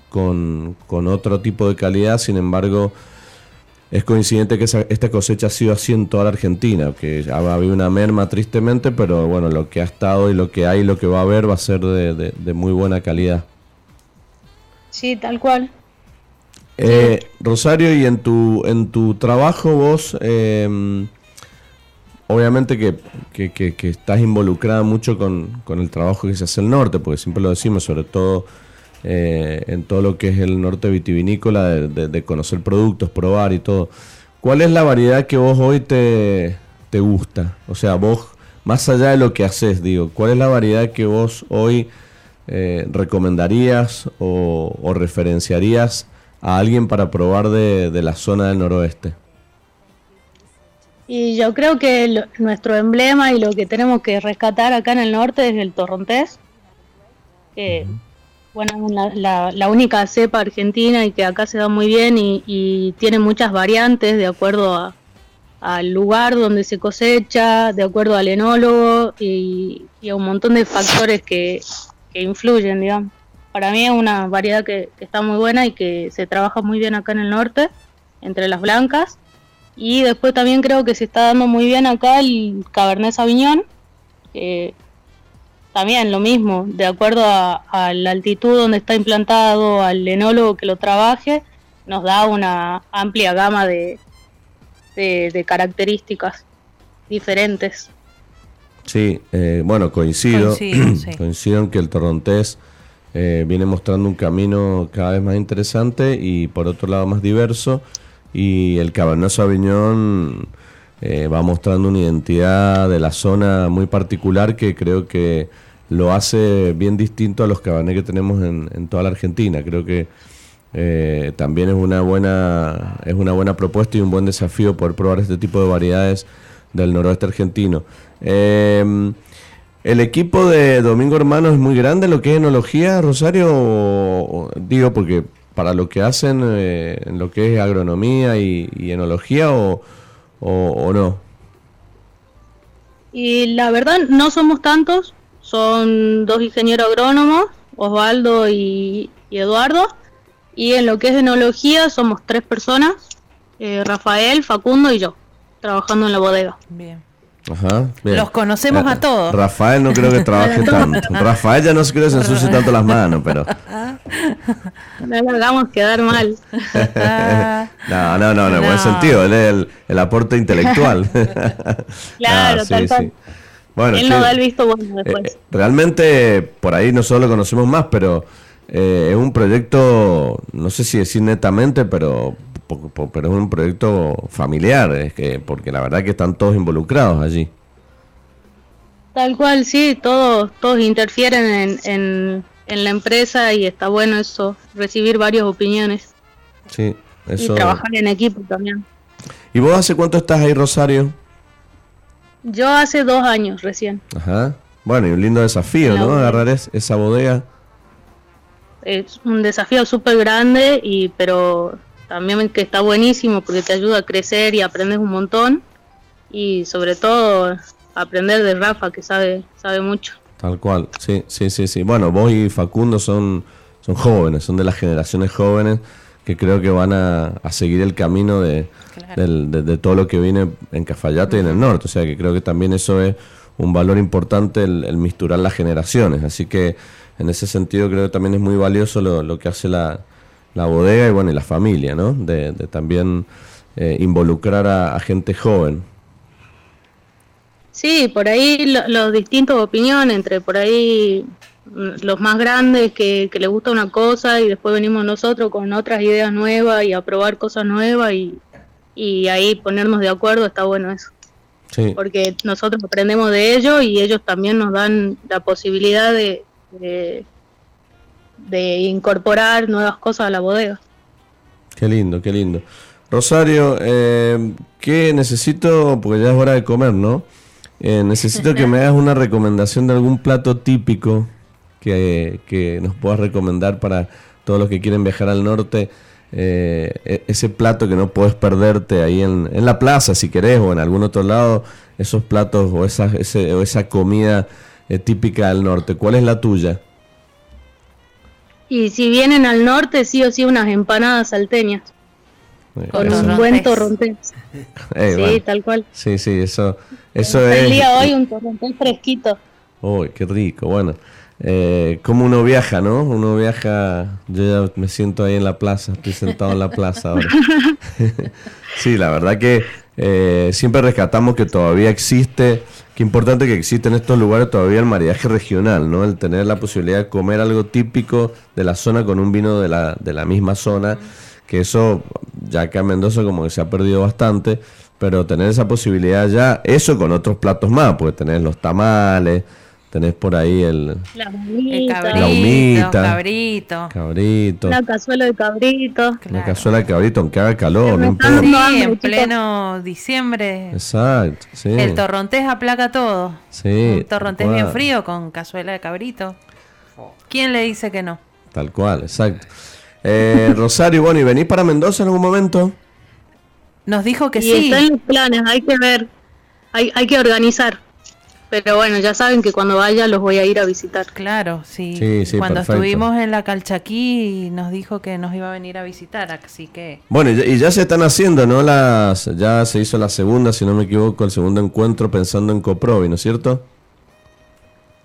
con, otro tipo de calidad, sin embargo es coincidente que esta cosecha ha sido así en toda la Argentina, que ha habido una merma tristemente, pero bueno, lo que ha estado y lo que hay y lo que va a haber va a ser de, muy buena calidad.
Sí, tal cual.
Eh, Rosario, y en tu, en tu trabajo vos... Eh, obviamente que, que, estás involucrada mucho con, el trabajo que se hace el norte, porque siempre lo decimos, sobre todo eh, en todo lo que es el norte vitivinícola, de, conocer productos, probar y todo. ¿Cuál es la variedad que vos hoy te, gusta? O sea, vos, más allá de lo que haces, digo, ¿cuál es la variedad que vos hoy eh, recomendarías o, referenciarías a alguien para probar de, de la zona del noroeste?
Y yo creo que nuestro emblema y lo que tenemos que rescatar acá en el norte es el torrontés, que bueno, es la, la, única cepa argentina y que acá se da muy bien y, tiene muchas variantes de acuerdo al lugar donde se cosecha, de acuerdo al enólogo y, a un montón de factores que, influyen, digamos. Para mí es una variedad que está muy buena y que se trabaja muy bien acá en el norte, entre las blancas y después también creo que se está dando muy bien acá el Cabernet Sauvignon, que también lo mismo, de acuerdo a, la altitud donde está implantado, al enólogo que lo trabaje, nos da una amplia gama de, de, características diferentes.
Sí, eh, bueno, coincido, coincido, en que el torrontés eh, viene mostrando un camino cada vez más interesante y por otro lado más diverso y el Cabernet Sauvignon eh, va mostrando una identidad de la zona muy particular que creo que lo hace bien distinto a los Cabernet que tenemos en, toda la Argentina. Creo que eh, también es una buena es una buena propuesta y un buen desafío poder probar este tipo de variedades del noroeste argentino. Em, el equipo de Domingo Hermano es muy grande, lo que es enología, Rosario, digo porque para lo que hacen eh, en lo que es agronomía y, enología o, no?
Y la verdad no somos tantos, son dos ingenieros agrónomos, Osvaldo y, Eduardo, y en lo que es enología somos tres personas, eh, Rafael, Facundo y yo, trabajando en la bodega.
Bien. Ajá, Los conocemos a todos.
Rafael no creo que trabaje tanto. Rafael ya no se creo que se ensucie tanto las manos, pero.
No lo hagamos quedar mal.
no, no, no, en buen sentido. Él es el, aporte intelectual.
claro, tal sí, Bueno, Él nos da el visto bueno después. Eh,
realmente, por ahí nosotros lo conocemos más, pero eh, es un proyecto, no sé si decir netamente, pero pero es un proyecto familiar, es que porque la verdad que están todos involucrados allí.
Tal cual, sí, todos, todos interfieren en, en, la empresa y está bueno eso, recibir varias opiniones.
Sí,
eso. Y trabajar en equipo también.
¿Y vos hace cuánto estás ahí, Rosario?
Yo hace dos años recién.
Ajá. Bueno, y un lindo desafío, ¿no? Agarrar esa bodega.
Es un desafío súper grande, y pero también que está buenísimo porque te ayuda a crecer y aprendes un montón y sobre todo aprender de Rafa que sabe sabe mucho.
Tal cual, sí, sí, sí, sí. Bueno, vos y Facundo son, son jóvenes, son de las generaciones jóvenes que creo que van a, seguir el camino de, de, todo lo que viene en Cafayate y en el norte. O sea que creo que también eso es un valor importante el, el misturar las generaciones. Así que en ese sentido creo que también es muy valioso lo, lo que hace la, la bodega y bueno y la familia, ¿no? De, también eh, involucrar a, gente joven.
Sí, por ahí los distintos opiniones, entre por ahí mm, los más grandes que, que les gusta una cosa y después venimos nosotros con otras ideas nuevas y a probar cosas nuevas y, y ahí ponernos de acuerdo, está bueno eso. Sí. Porque nosotros aprendemos de ellos y ellos también nos dan la posibilidad de, de, incorporar nuevas cosas a la bodega.
Qué lindo, qué lindo. Rosario, eh, ¿qué necesito? Porque ya es hora de comer, ¿no? Eh, necesito que me hagas una recomendación de algún plato típico que, que, nos puedas recomendar para todos los que quieren viajar al norte. Eh, e, ese plato que no puedes perderte ahí en, en, la plaza, si querés, o en algún otro lado, esos platos o esa, ese, o esa comida típica del norte. ¿Cuál es la tuya?
Y si vienen al norte, sí o sí unas empanadas salteñas. con un buen torrontés. sí, tal cual.
Sí, sí, eso, eso es.
El día hoy un torrontés fresquito.
Uy, qué rico. Bueno, eh, como uno viaja, ¿no? Uno viaja, yo ya me siento ahí en la plaza, estoy sentado en la plaza ahora. sí, la verdad que eh, siempre rescatamos que todavía existe Qué importante que existe en estos lugares todavía el maridaje regional, ¿no? El tener la posibilidad de comer algo típico de la zona con un vino de la, de la misma zona, que eso, ya acá en Mendoza como que se ha perdido bastante, pero tener esa posibilidad ya, eso con otros platos más, porque tener los tamales, Tenés por ahí el,
la, el
cabrito, la humita, cabrito,
cabrito,
la cazuela de cabrito,
la cazuela de cabrito, aunque haga calor, no
importa. Sí, en pleno diciembre.
Exacto, sí.
El torrontés aplaca todo. Sí. Un torrontés bien frío con cazuela de cabrito. ¿Quién le dice que no?
Tal cual, exacto. Eh, Rosario, bueno, ¿y venís para Mendoza en algún momento?
Nos dijo que
y
sí.
Están los planes, hay que ver, hay, hay que organizar. Pero bueno, ya saben que cuando vaya los voy a ir a visitar.
Claro, sí. cuando estuvimos en la Calchaquí nos dijo que nos iba a venir a visitar, así que...
Bueno, y ya se están haciendo, ¿no? Las, ya se hizo la segunda, si no me equivoco, el segundo encuentro pensando en Coprovi, ¿no es cierto?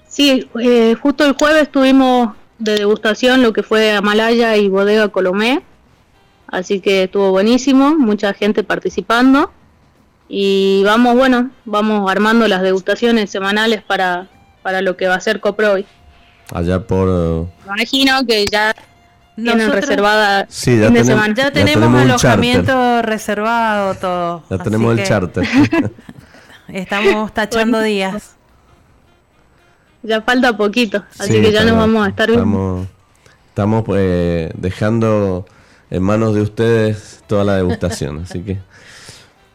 Sí, eh, justo el jueves tuvimos de degustación lo que fue Amalaya y Bodega Colomé, así que estuvo buenísimo, mucha gente participando y vamos, bueno, vamos armando las degustaciones semanales para, para lo que va a ser Coproy.
Allá por... Uh,
imagino que ya tienen reservada
sí, ya,
tenemos, ya, tenemos, alojamiento reservado todo.
Ya tenemos el charter.
estamos tachando días.
Ya falta poquito, así que ya nos vamos a estar
Estamos, estamos eh, dejando en manos de ustedes toda la degustación, así que...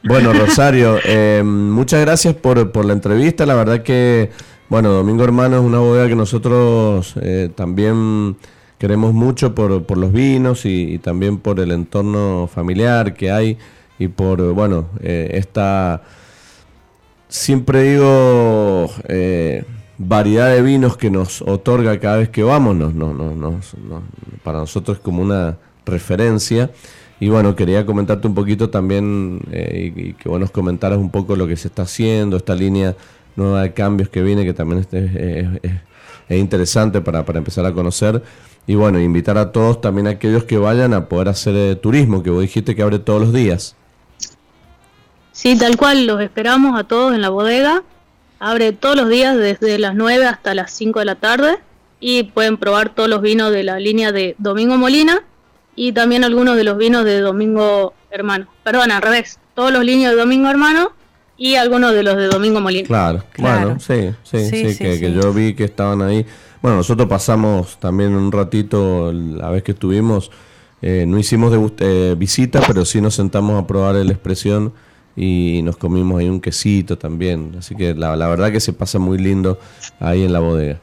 Bueno, Rosario, eh, muchas gracias por, por, la entrevista. La verdad que, bueno, Domingo Hermano es una bodega que nosotros eh, también queremos mucho por, por los vinos y, también por el entorno familiar que hay y por, bueno, eh, esta, siempre digo, variedad de vinos que nos otorga cada vez que vamos, nos, para nosotros es como una referencia. Y bueno, quería comentarte un poquito también eh, y, que vos nos comentaras un poco lo que se está haciendo, esta línea nueva de cambios que viene, que también es, es, interesante para, para, empezar a conocer. Y bueno, invitar a todos, también a aquellos que vayan a poder hacer eh, turismo, que vos dijiste que abre todos los días.
Sí, tal cual, los esperamos a todos en la bodega. Abre todos los días desde las 9 hasta las 5 de la tarde y pueden probar todos los vinos de la línea de Domingo Molina y también algunos de los vinos de Domingo Hermano. Perdón, al revés. Todos los líneas de Domingo Hermano y algunos de los de Domingo Molina.
Claro, bueno, sí, sí, sí, que, yo vi que estaban ahí. Bueno, nosotros pasamos también un ratito, la vez que estuvimos, eh, no hicimos de, eh, visita, pero sí nos sentamos a probar la expresión y nos comimos ahí un quesito también. Así que la, la verdad que se pasa muy lindo ahí en la bodega.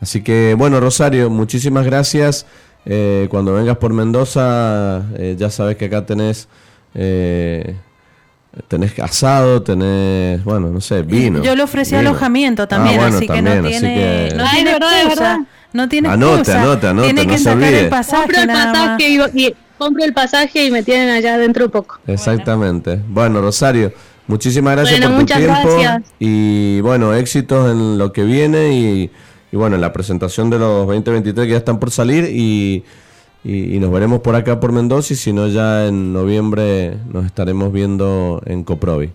Así que bueno, Rosario, muchísimas gracias. Eh, cuando vengas por Mendoza, eh, ya sabes que acá tenés eh, tenés asado, tenés, bueno, no sé, vino.
Yo le ofrecí alojamiento también, ah, así que no tiene, no tiene excusa. No tiene
anote, excusa. Anote, anote,
tiene que sacar el pasaje,
compro el pasaje y, compro el pasaje y me tienen allá dentro poco.
Exactamente. Bueno, Rosario, muchísimas gracias por tu tiempo. Y bueno, éxitos en lo que viene y, y bueno, en la presentación de los 2023 que ya están por salir y y, nos veremos por acá por Mendoza y si no ya en noviembre nos estaremos viendo en Coprovi.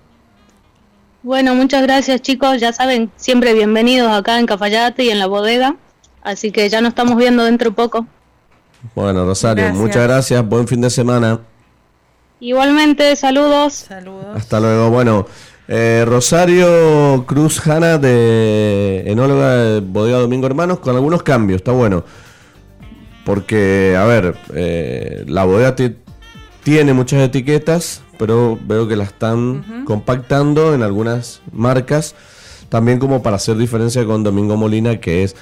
Bueno, muchas gracias chicos, ya saben, siempre bienvenidos acá en Cafayate y en la bodega, así que ya nos estamos viendo dentro de poco.
Bueno, Rosario, muchas gracias, buen fin de semana.
Igualmente, saludos.
Saludos.
Hasta luego. Bueno, eh, Rosario Cruz Hanna de enóloga de Bodega Domingo Hermanos con algunos cambios, está bueno. Porque, a ver, eh, la bodega tiene muchas etiquetas, pero veo que la están compactando en algunas marcas. También como para hacer diferencia con Domingo Molina, que es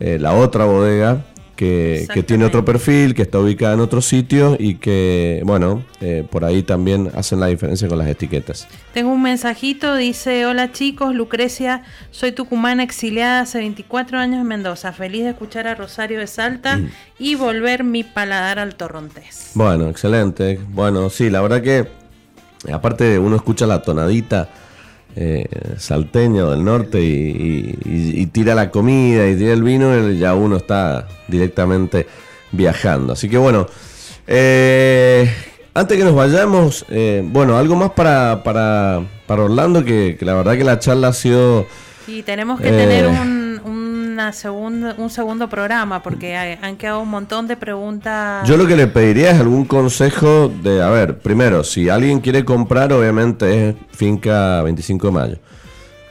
eh, la otra bodega que, tiene otro perfil, que está ubicada en otro sitio y que, bueno, eh, por ahí también hacen la diferencia con las etiquetas.
Tengo un mensajito, dice, hola chicos, Lucrecia, soy tucumana exiliada hace 24 años en Mendoza, feliz de escuchar a Rosario de Salta mm. y volver mi paladar al torrontés.
Bueno, excelente. Bueno, sí, la verdad que, aparte uno escucha la tonadita eh, salteño del norte y, tira la comida y tira el vino, ya uno está directamente viajando. Así que bueno, eh, antes que nos vayamos, eh, bueno, algo más para, para, para Orlando, que, la verdad que la charla ha sido...
Y tenemos que tener un un segundo programa porque han quedado un montón de preguntas.
Yo lo que le pediría es algún consejo de, a ver, primero, si alguien quiere comprar, obviamente es finca 25 de mayo.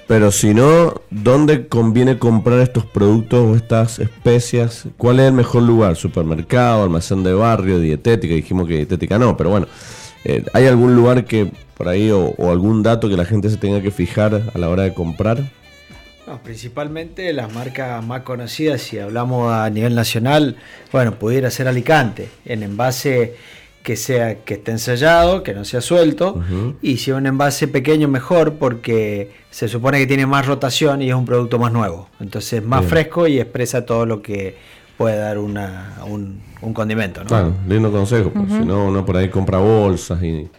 Pero si no, ¿dónde conviene comprar estos productos o estas especias? ¿Cuál es el mejor lugar? ¿Supermercado, almacén de barrio, dietética? Dijimos que dietética no, pero bueno. Eh, ¿Hay algún lugar que por ahí o algún dato que la gente se tenga que fijar a la hora de comprar?
Principalmente las marcas más conocidas, si hablamos a nivel nacional, bueno, pudiera ser Alicante, en envase que sea que esté ensayado, que no sea suelto, y si es un envase pequeño mejor porque se supone que tiene más rotación y es un producto más nuevo, entonces más fresco y expresa todo lo que puede dar una, un, condimento. ¿no?
Claro, lindo consejo, porque si no uno por ahí compra bolsas y,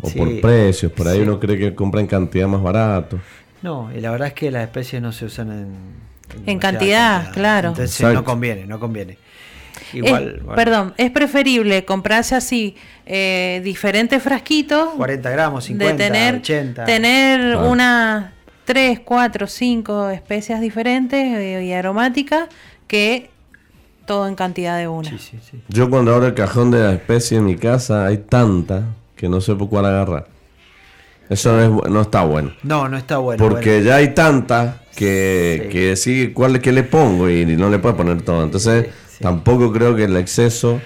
o por precios, por ahí uno cree que compra en cantidad más barato.
No, y la verdad es que las especies no se usan en,
en, cantidad, claro.
Entonces no conviene, no conviene.
Igual, Perdón, es preferible comprarse así eh, diferentes frasquitos.
40 gramos, 50,
de tener,
80.
Tener unas 3, 4, 5 especias diferentes eh, y aromáticas que todo en cantidad de una. Sí,
sí, sí. Yo cuando abro el cajón de la especie en mi casa hay tanta que no sé por cuál agarrar. Eso no está bueno.
No, no está bueno.
Porque ya hay tantas que, sí. que sí, ¿cuál que le pongo? Y no le puedo poner todo. Entonces, tampoco creo que el exceso.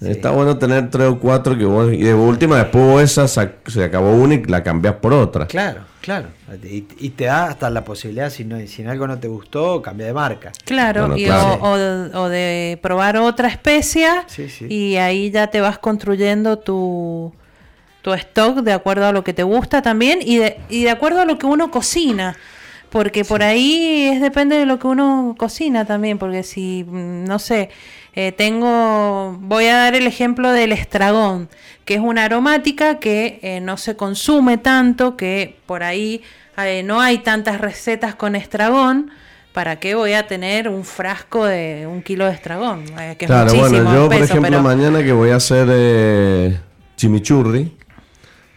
Está bueno tener tres o cuatro que vos, y de última después esa se, acabó una y la cambias por otra.
Claro, claro. Y, te da hasta la posibilidad, si, no, si algo no te gustó, cambia de marca.
Claro, O, de probar otra especie y ahí ya te vas construyendo tu, tu stock de acuerdo a lo que te gusta también y de, y de acuerdo a lo que uno cocina. Porque por ahí es depende de lo que uno cocina también, porque si, mm, no sé, eh, tengo, voy a dar el ejemplo del estragón, que es una aromática que eh, no se consume tanto, que por ahí eh, no hay tantas recetas con estragón, ¿para qué voy a tener un frasco de un kilo de estragón?
claro, bueno, yo por ejemplo mañana que voy a hacer chimichurri,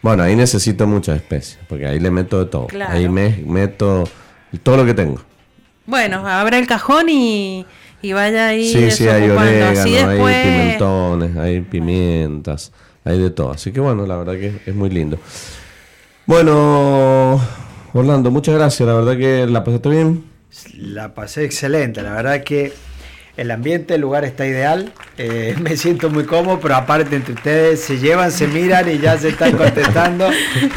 bueno, ahí necesito muchas especies, porque ahí le meto de todo. Ahí me meto todo lo que tengo.
Bueno, abre el cajón y, vaya ahí.
Sí, sí, hay orégano, hay pimentones, hay pimientas, hay de todo. Así que bueno, la verdad que es muy lindo. Bueno, Orlando, muchas gracias. La verdad que la pasaste bien.
La pasé excelente. La verdad que el ambiente, el lugar está ideal. Eh, me siento muy cómodo, pero aparte entre ustedes se llevan, se miran y ya se están contestando.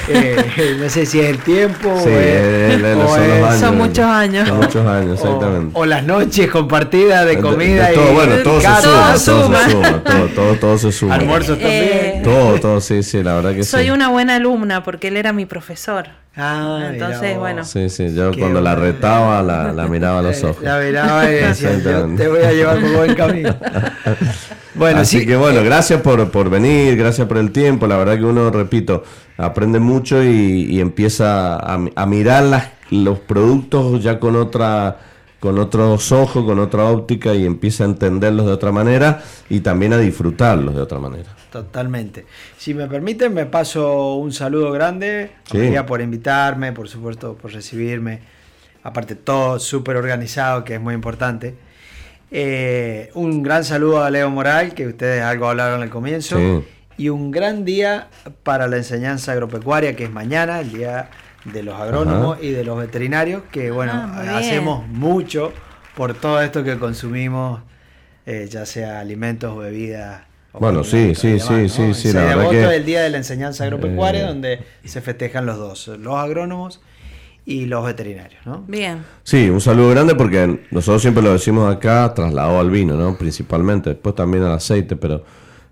Eh, no sé si es el tiempo
sí, o,
son, muchos años.
Son muchos años, exactamente.
O, las noches compartidas de comida.
todo, y bueno, todo se, suma, todo se suma. Todo, todo, se suma.
Almuerzos también.
Eh, todo, todo, sí, sí, la verdad que
sí. Soy una buena alumna porque él era mi profesor.
Ah,
Entonces, bueno.
Sí, sí, yo cuando la retaba la, la, miraba a los ojos.
La miraba y decía, te voy a llevar por buen camino.
Bueno, Así que bueno, gracias por, por venir, gracias por el tiempo. La verdad que uno, repito, aprende mucho y, empieza a, mirar las, los productos ya con otra con otros ojos, con otra óptica y empieza a entenderlos de otra manera y también a disfrutarlos de otra manera.
Totalmente. Si me permiten, me paso un saludo grande. por invitarme, por supuesto, por recibirme. Aparte, todo súper organizado, que es muy importante. Eh, un gran saludo a Leo Moral, que ustedes algo hablaron al comienzo. Y un gran día para la enseñanza agropecuaria, que es mañana, el día de los agrónomos y de los veterinarios, que bueno, ah, hacemos mucho por todo esto que consumimos, eh, ya sea alimentos o bebidas.
bueno, sí, sí, sí, sí, sí,
la verdad que... el Día de la Enseñanza Agropecuaria, eh, donde se festejan los dos, los agrónomos y los veterinarios, ¿no?
Bien.
Sí, un saludo grande porque nosotros siempre lo decimos acá, trasladado al vino, ¿no? Principalmente, después también al aceite, pero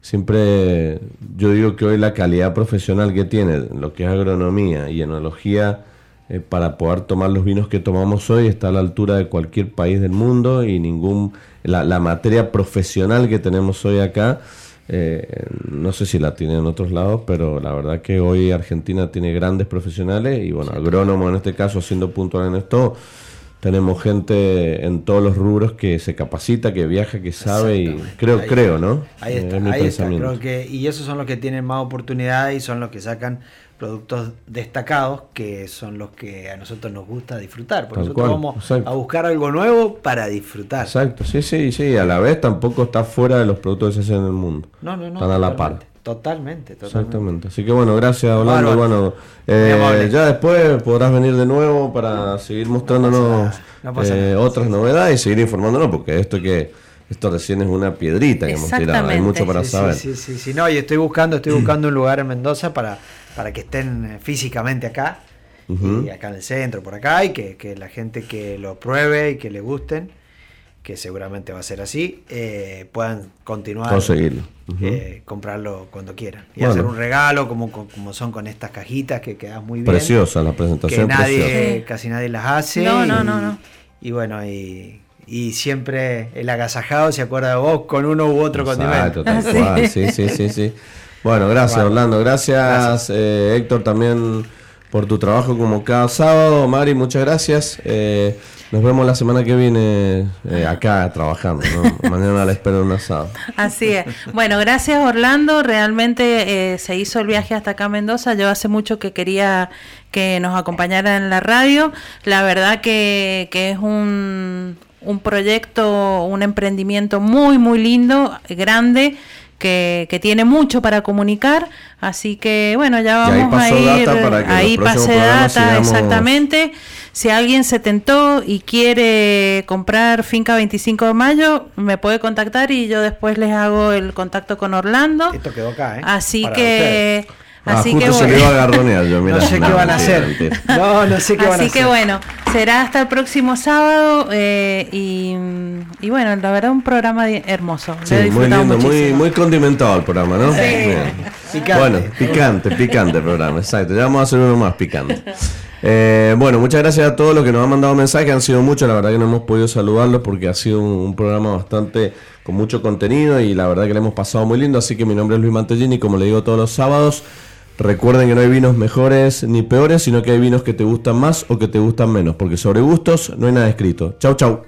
siempre yo digo que hoy la calidad profesional que tiene lo que es agronomía y enología eh, para poder tomar los vinos que tomamos hoy está a la altura de cualquier país del mundo y ningún la, la materia profesional que tenemos hoy acá eh, no sé si la tiene en otros lados, pero la verdad que hoy Argentina tiene grandes profesionales y bueno, agrónomos en este caso, siendo puntual en esto, tenemos gente en todos los rubros que se capacita, que viaja, que sabe y creo, creo, ¿no?
Ahí está, ahí está. Creo que, y esos son los que tienen más oportunidades y son los que sacan productos destacados que son los que a nosotros nos gusta disfrutar. Porque nosotros vamos a buscar algo nuevo para disfrutar.
Exacto, sí, sí, sí. A la vez tampoco está fuera de los productos que se hacen en el mundo.
No, no, no.
Están a la par.
Totalmente, totalmente.
Exactamente. Así que bueno, gracias Orlando. Bueno, eh, ya después podrás venir de nuevo para seguir mostrándonos eh, otras novedades y seguir informándonos, porque esto que esto recién es una piedrita que hemos tirado. Hay mucho para saber.
Sí, sí, sí, No, y estoy buscando, estoy buscando un lugar en Mendoza para para que estén eh, físicamente acá, y acá en el centro, por acá, y que, la gente que lo pruebe y que le gusten, que seguramente va a ser así, eh, puedan continuar.
Conseguirlo.
Eh, comprarlo cuando quieran. Y hacer un regalo, como, como son con estas cajitas que quedan muy bien.
Preciosa la presentación.
Que nadie, casi nadie las hace.
No, no, no, no.
Y bueno, y, siempre el agasajado se acuerda de vos con uno u otro condimento.
sí, sí, sí, sí. Bueno, gracias Orlando, gracias, eh, Héctor también por tu trabajo como cada sábado. Mari, muchas gracias. Eh, nos vemos la semana que viene eh, acá trabajando. Mañana la espero en un asado.
Así es. Bueno, gracias Orlando. Realmente se hizo el viaje hasta acá a Mendoza. Yo hace mucho que quería que nos acompañara en la radio. La verdad que, que es un, un proyecto, un emprendimiento muy, muy lindo, grande que, tiene mucho para comunicar, así que bueno, ya vamos a ir, ahí pase data, exactamente. Si alguien se tentó y quiere comprar Finca 25 de Mayo, me puede contactar y yo después les hago el contacto con Orlando.
Esto quedó acá, ¿eh?
Así que...
Ah, Así que bueno.
no sé qué van a hacer. No, no sé qué van a hacer.
Así que bueno, será hasta el próximo sábado eh, y, y, bueno, la verdad un programa hermoso.
Sí, muy lindo, muy, muy condimentado el programa, ¿no? Sí. Picante. Bueno, picante, picante el programa, exacto. Ya vamos a hacer uno más picante. Eh, bueno, muchas gracias a todos los que nos han mandado mensajes, han sido muchos, la verdad que no hemos podido saludarlos porque ha sido un, programa bastante con mucho contenido y la verdad que le hemos pasado muy lindo, así que mi nombre es Luis Mantellini, como le digo todos los sábados, Recuerden que no hay vinos mejores ni peores, sino que hay vinos que te gustan más o que te gustan menos, porque sobre gustos no hay nada escrito. Chau, chau.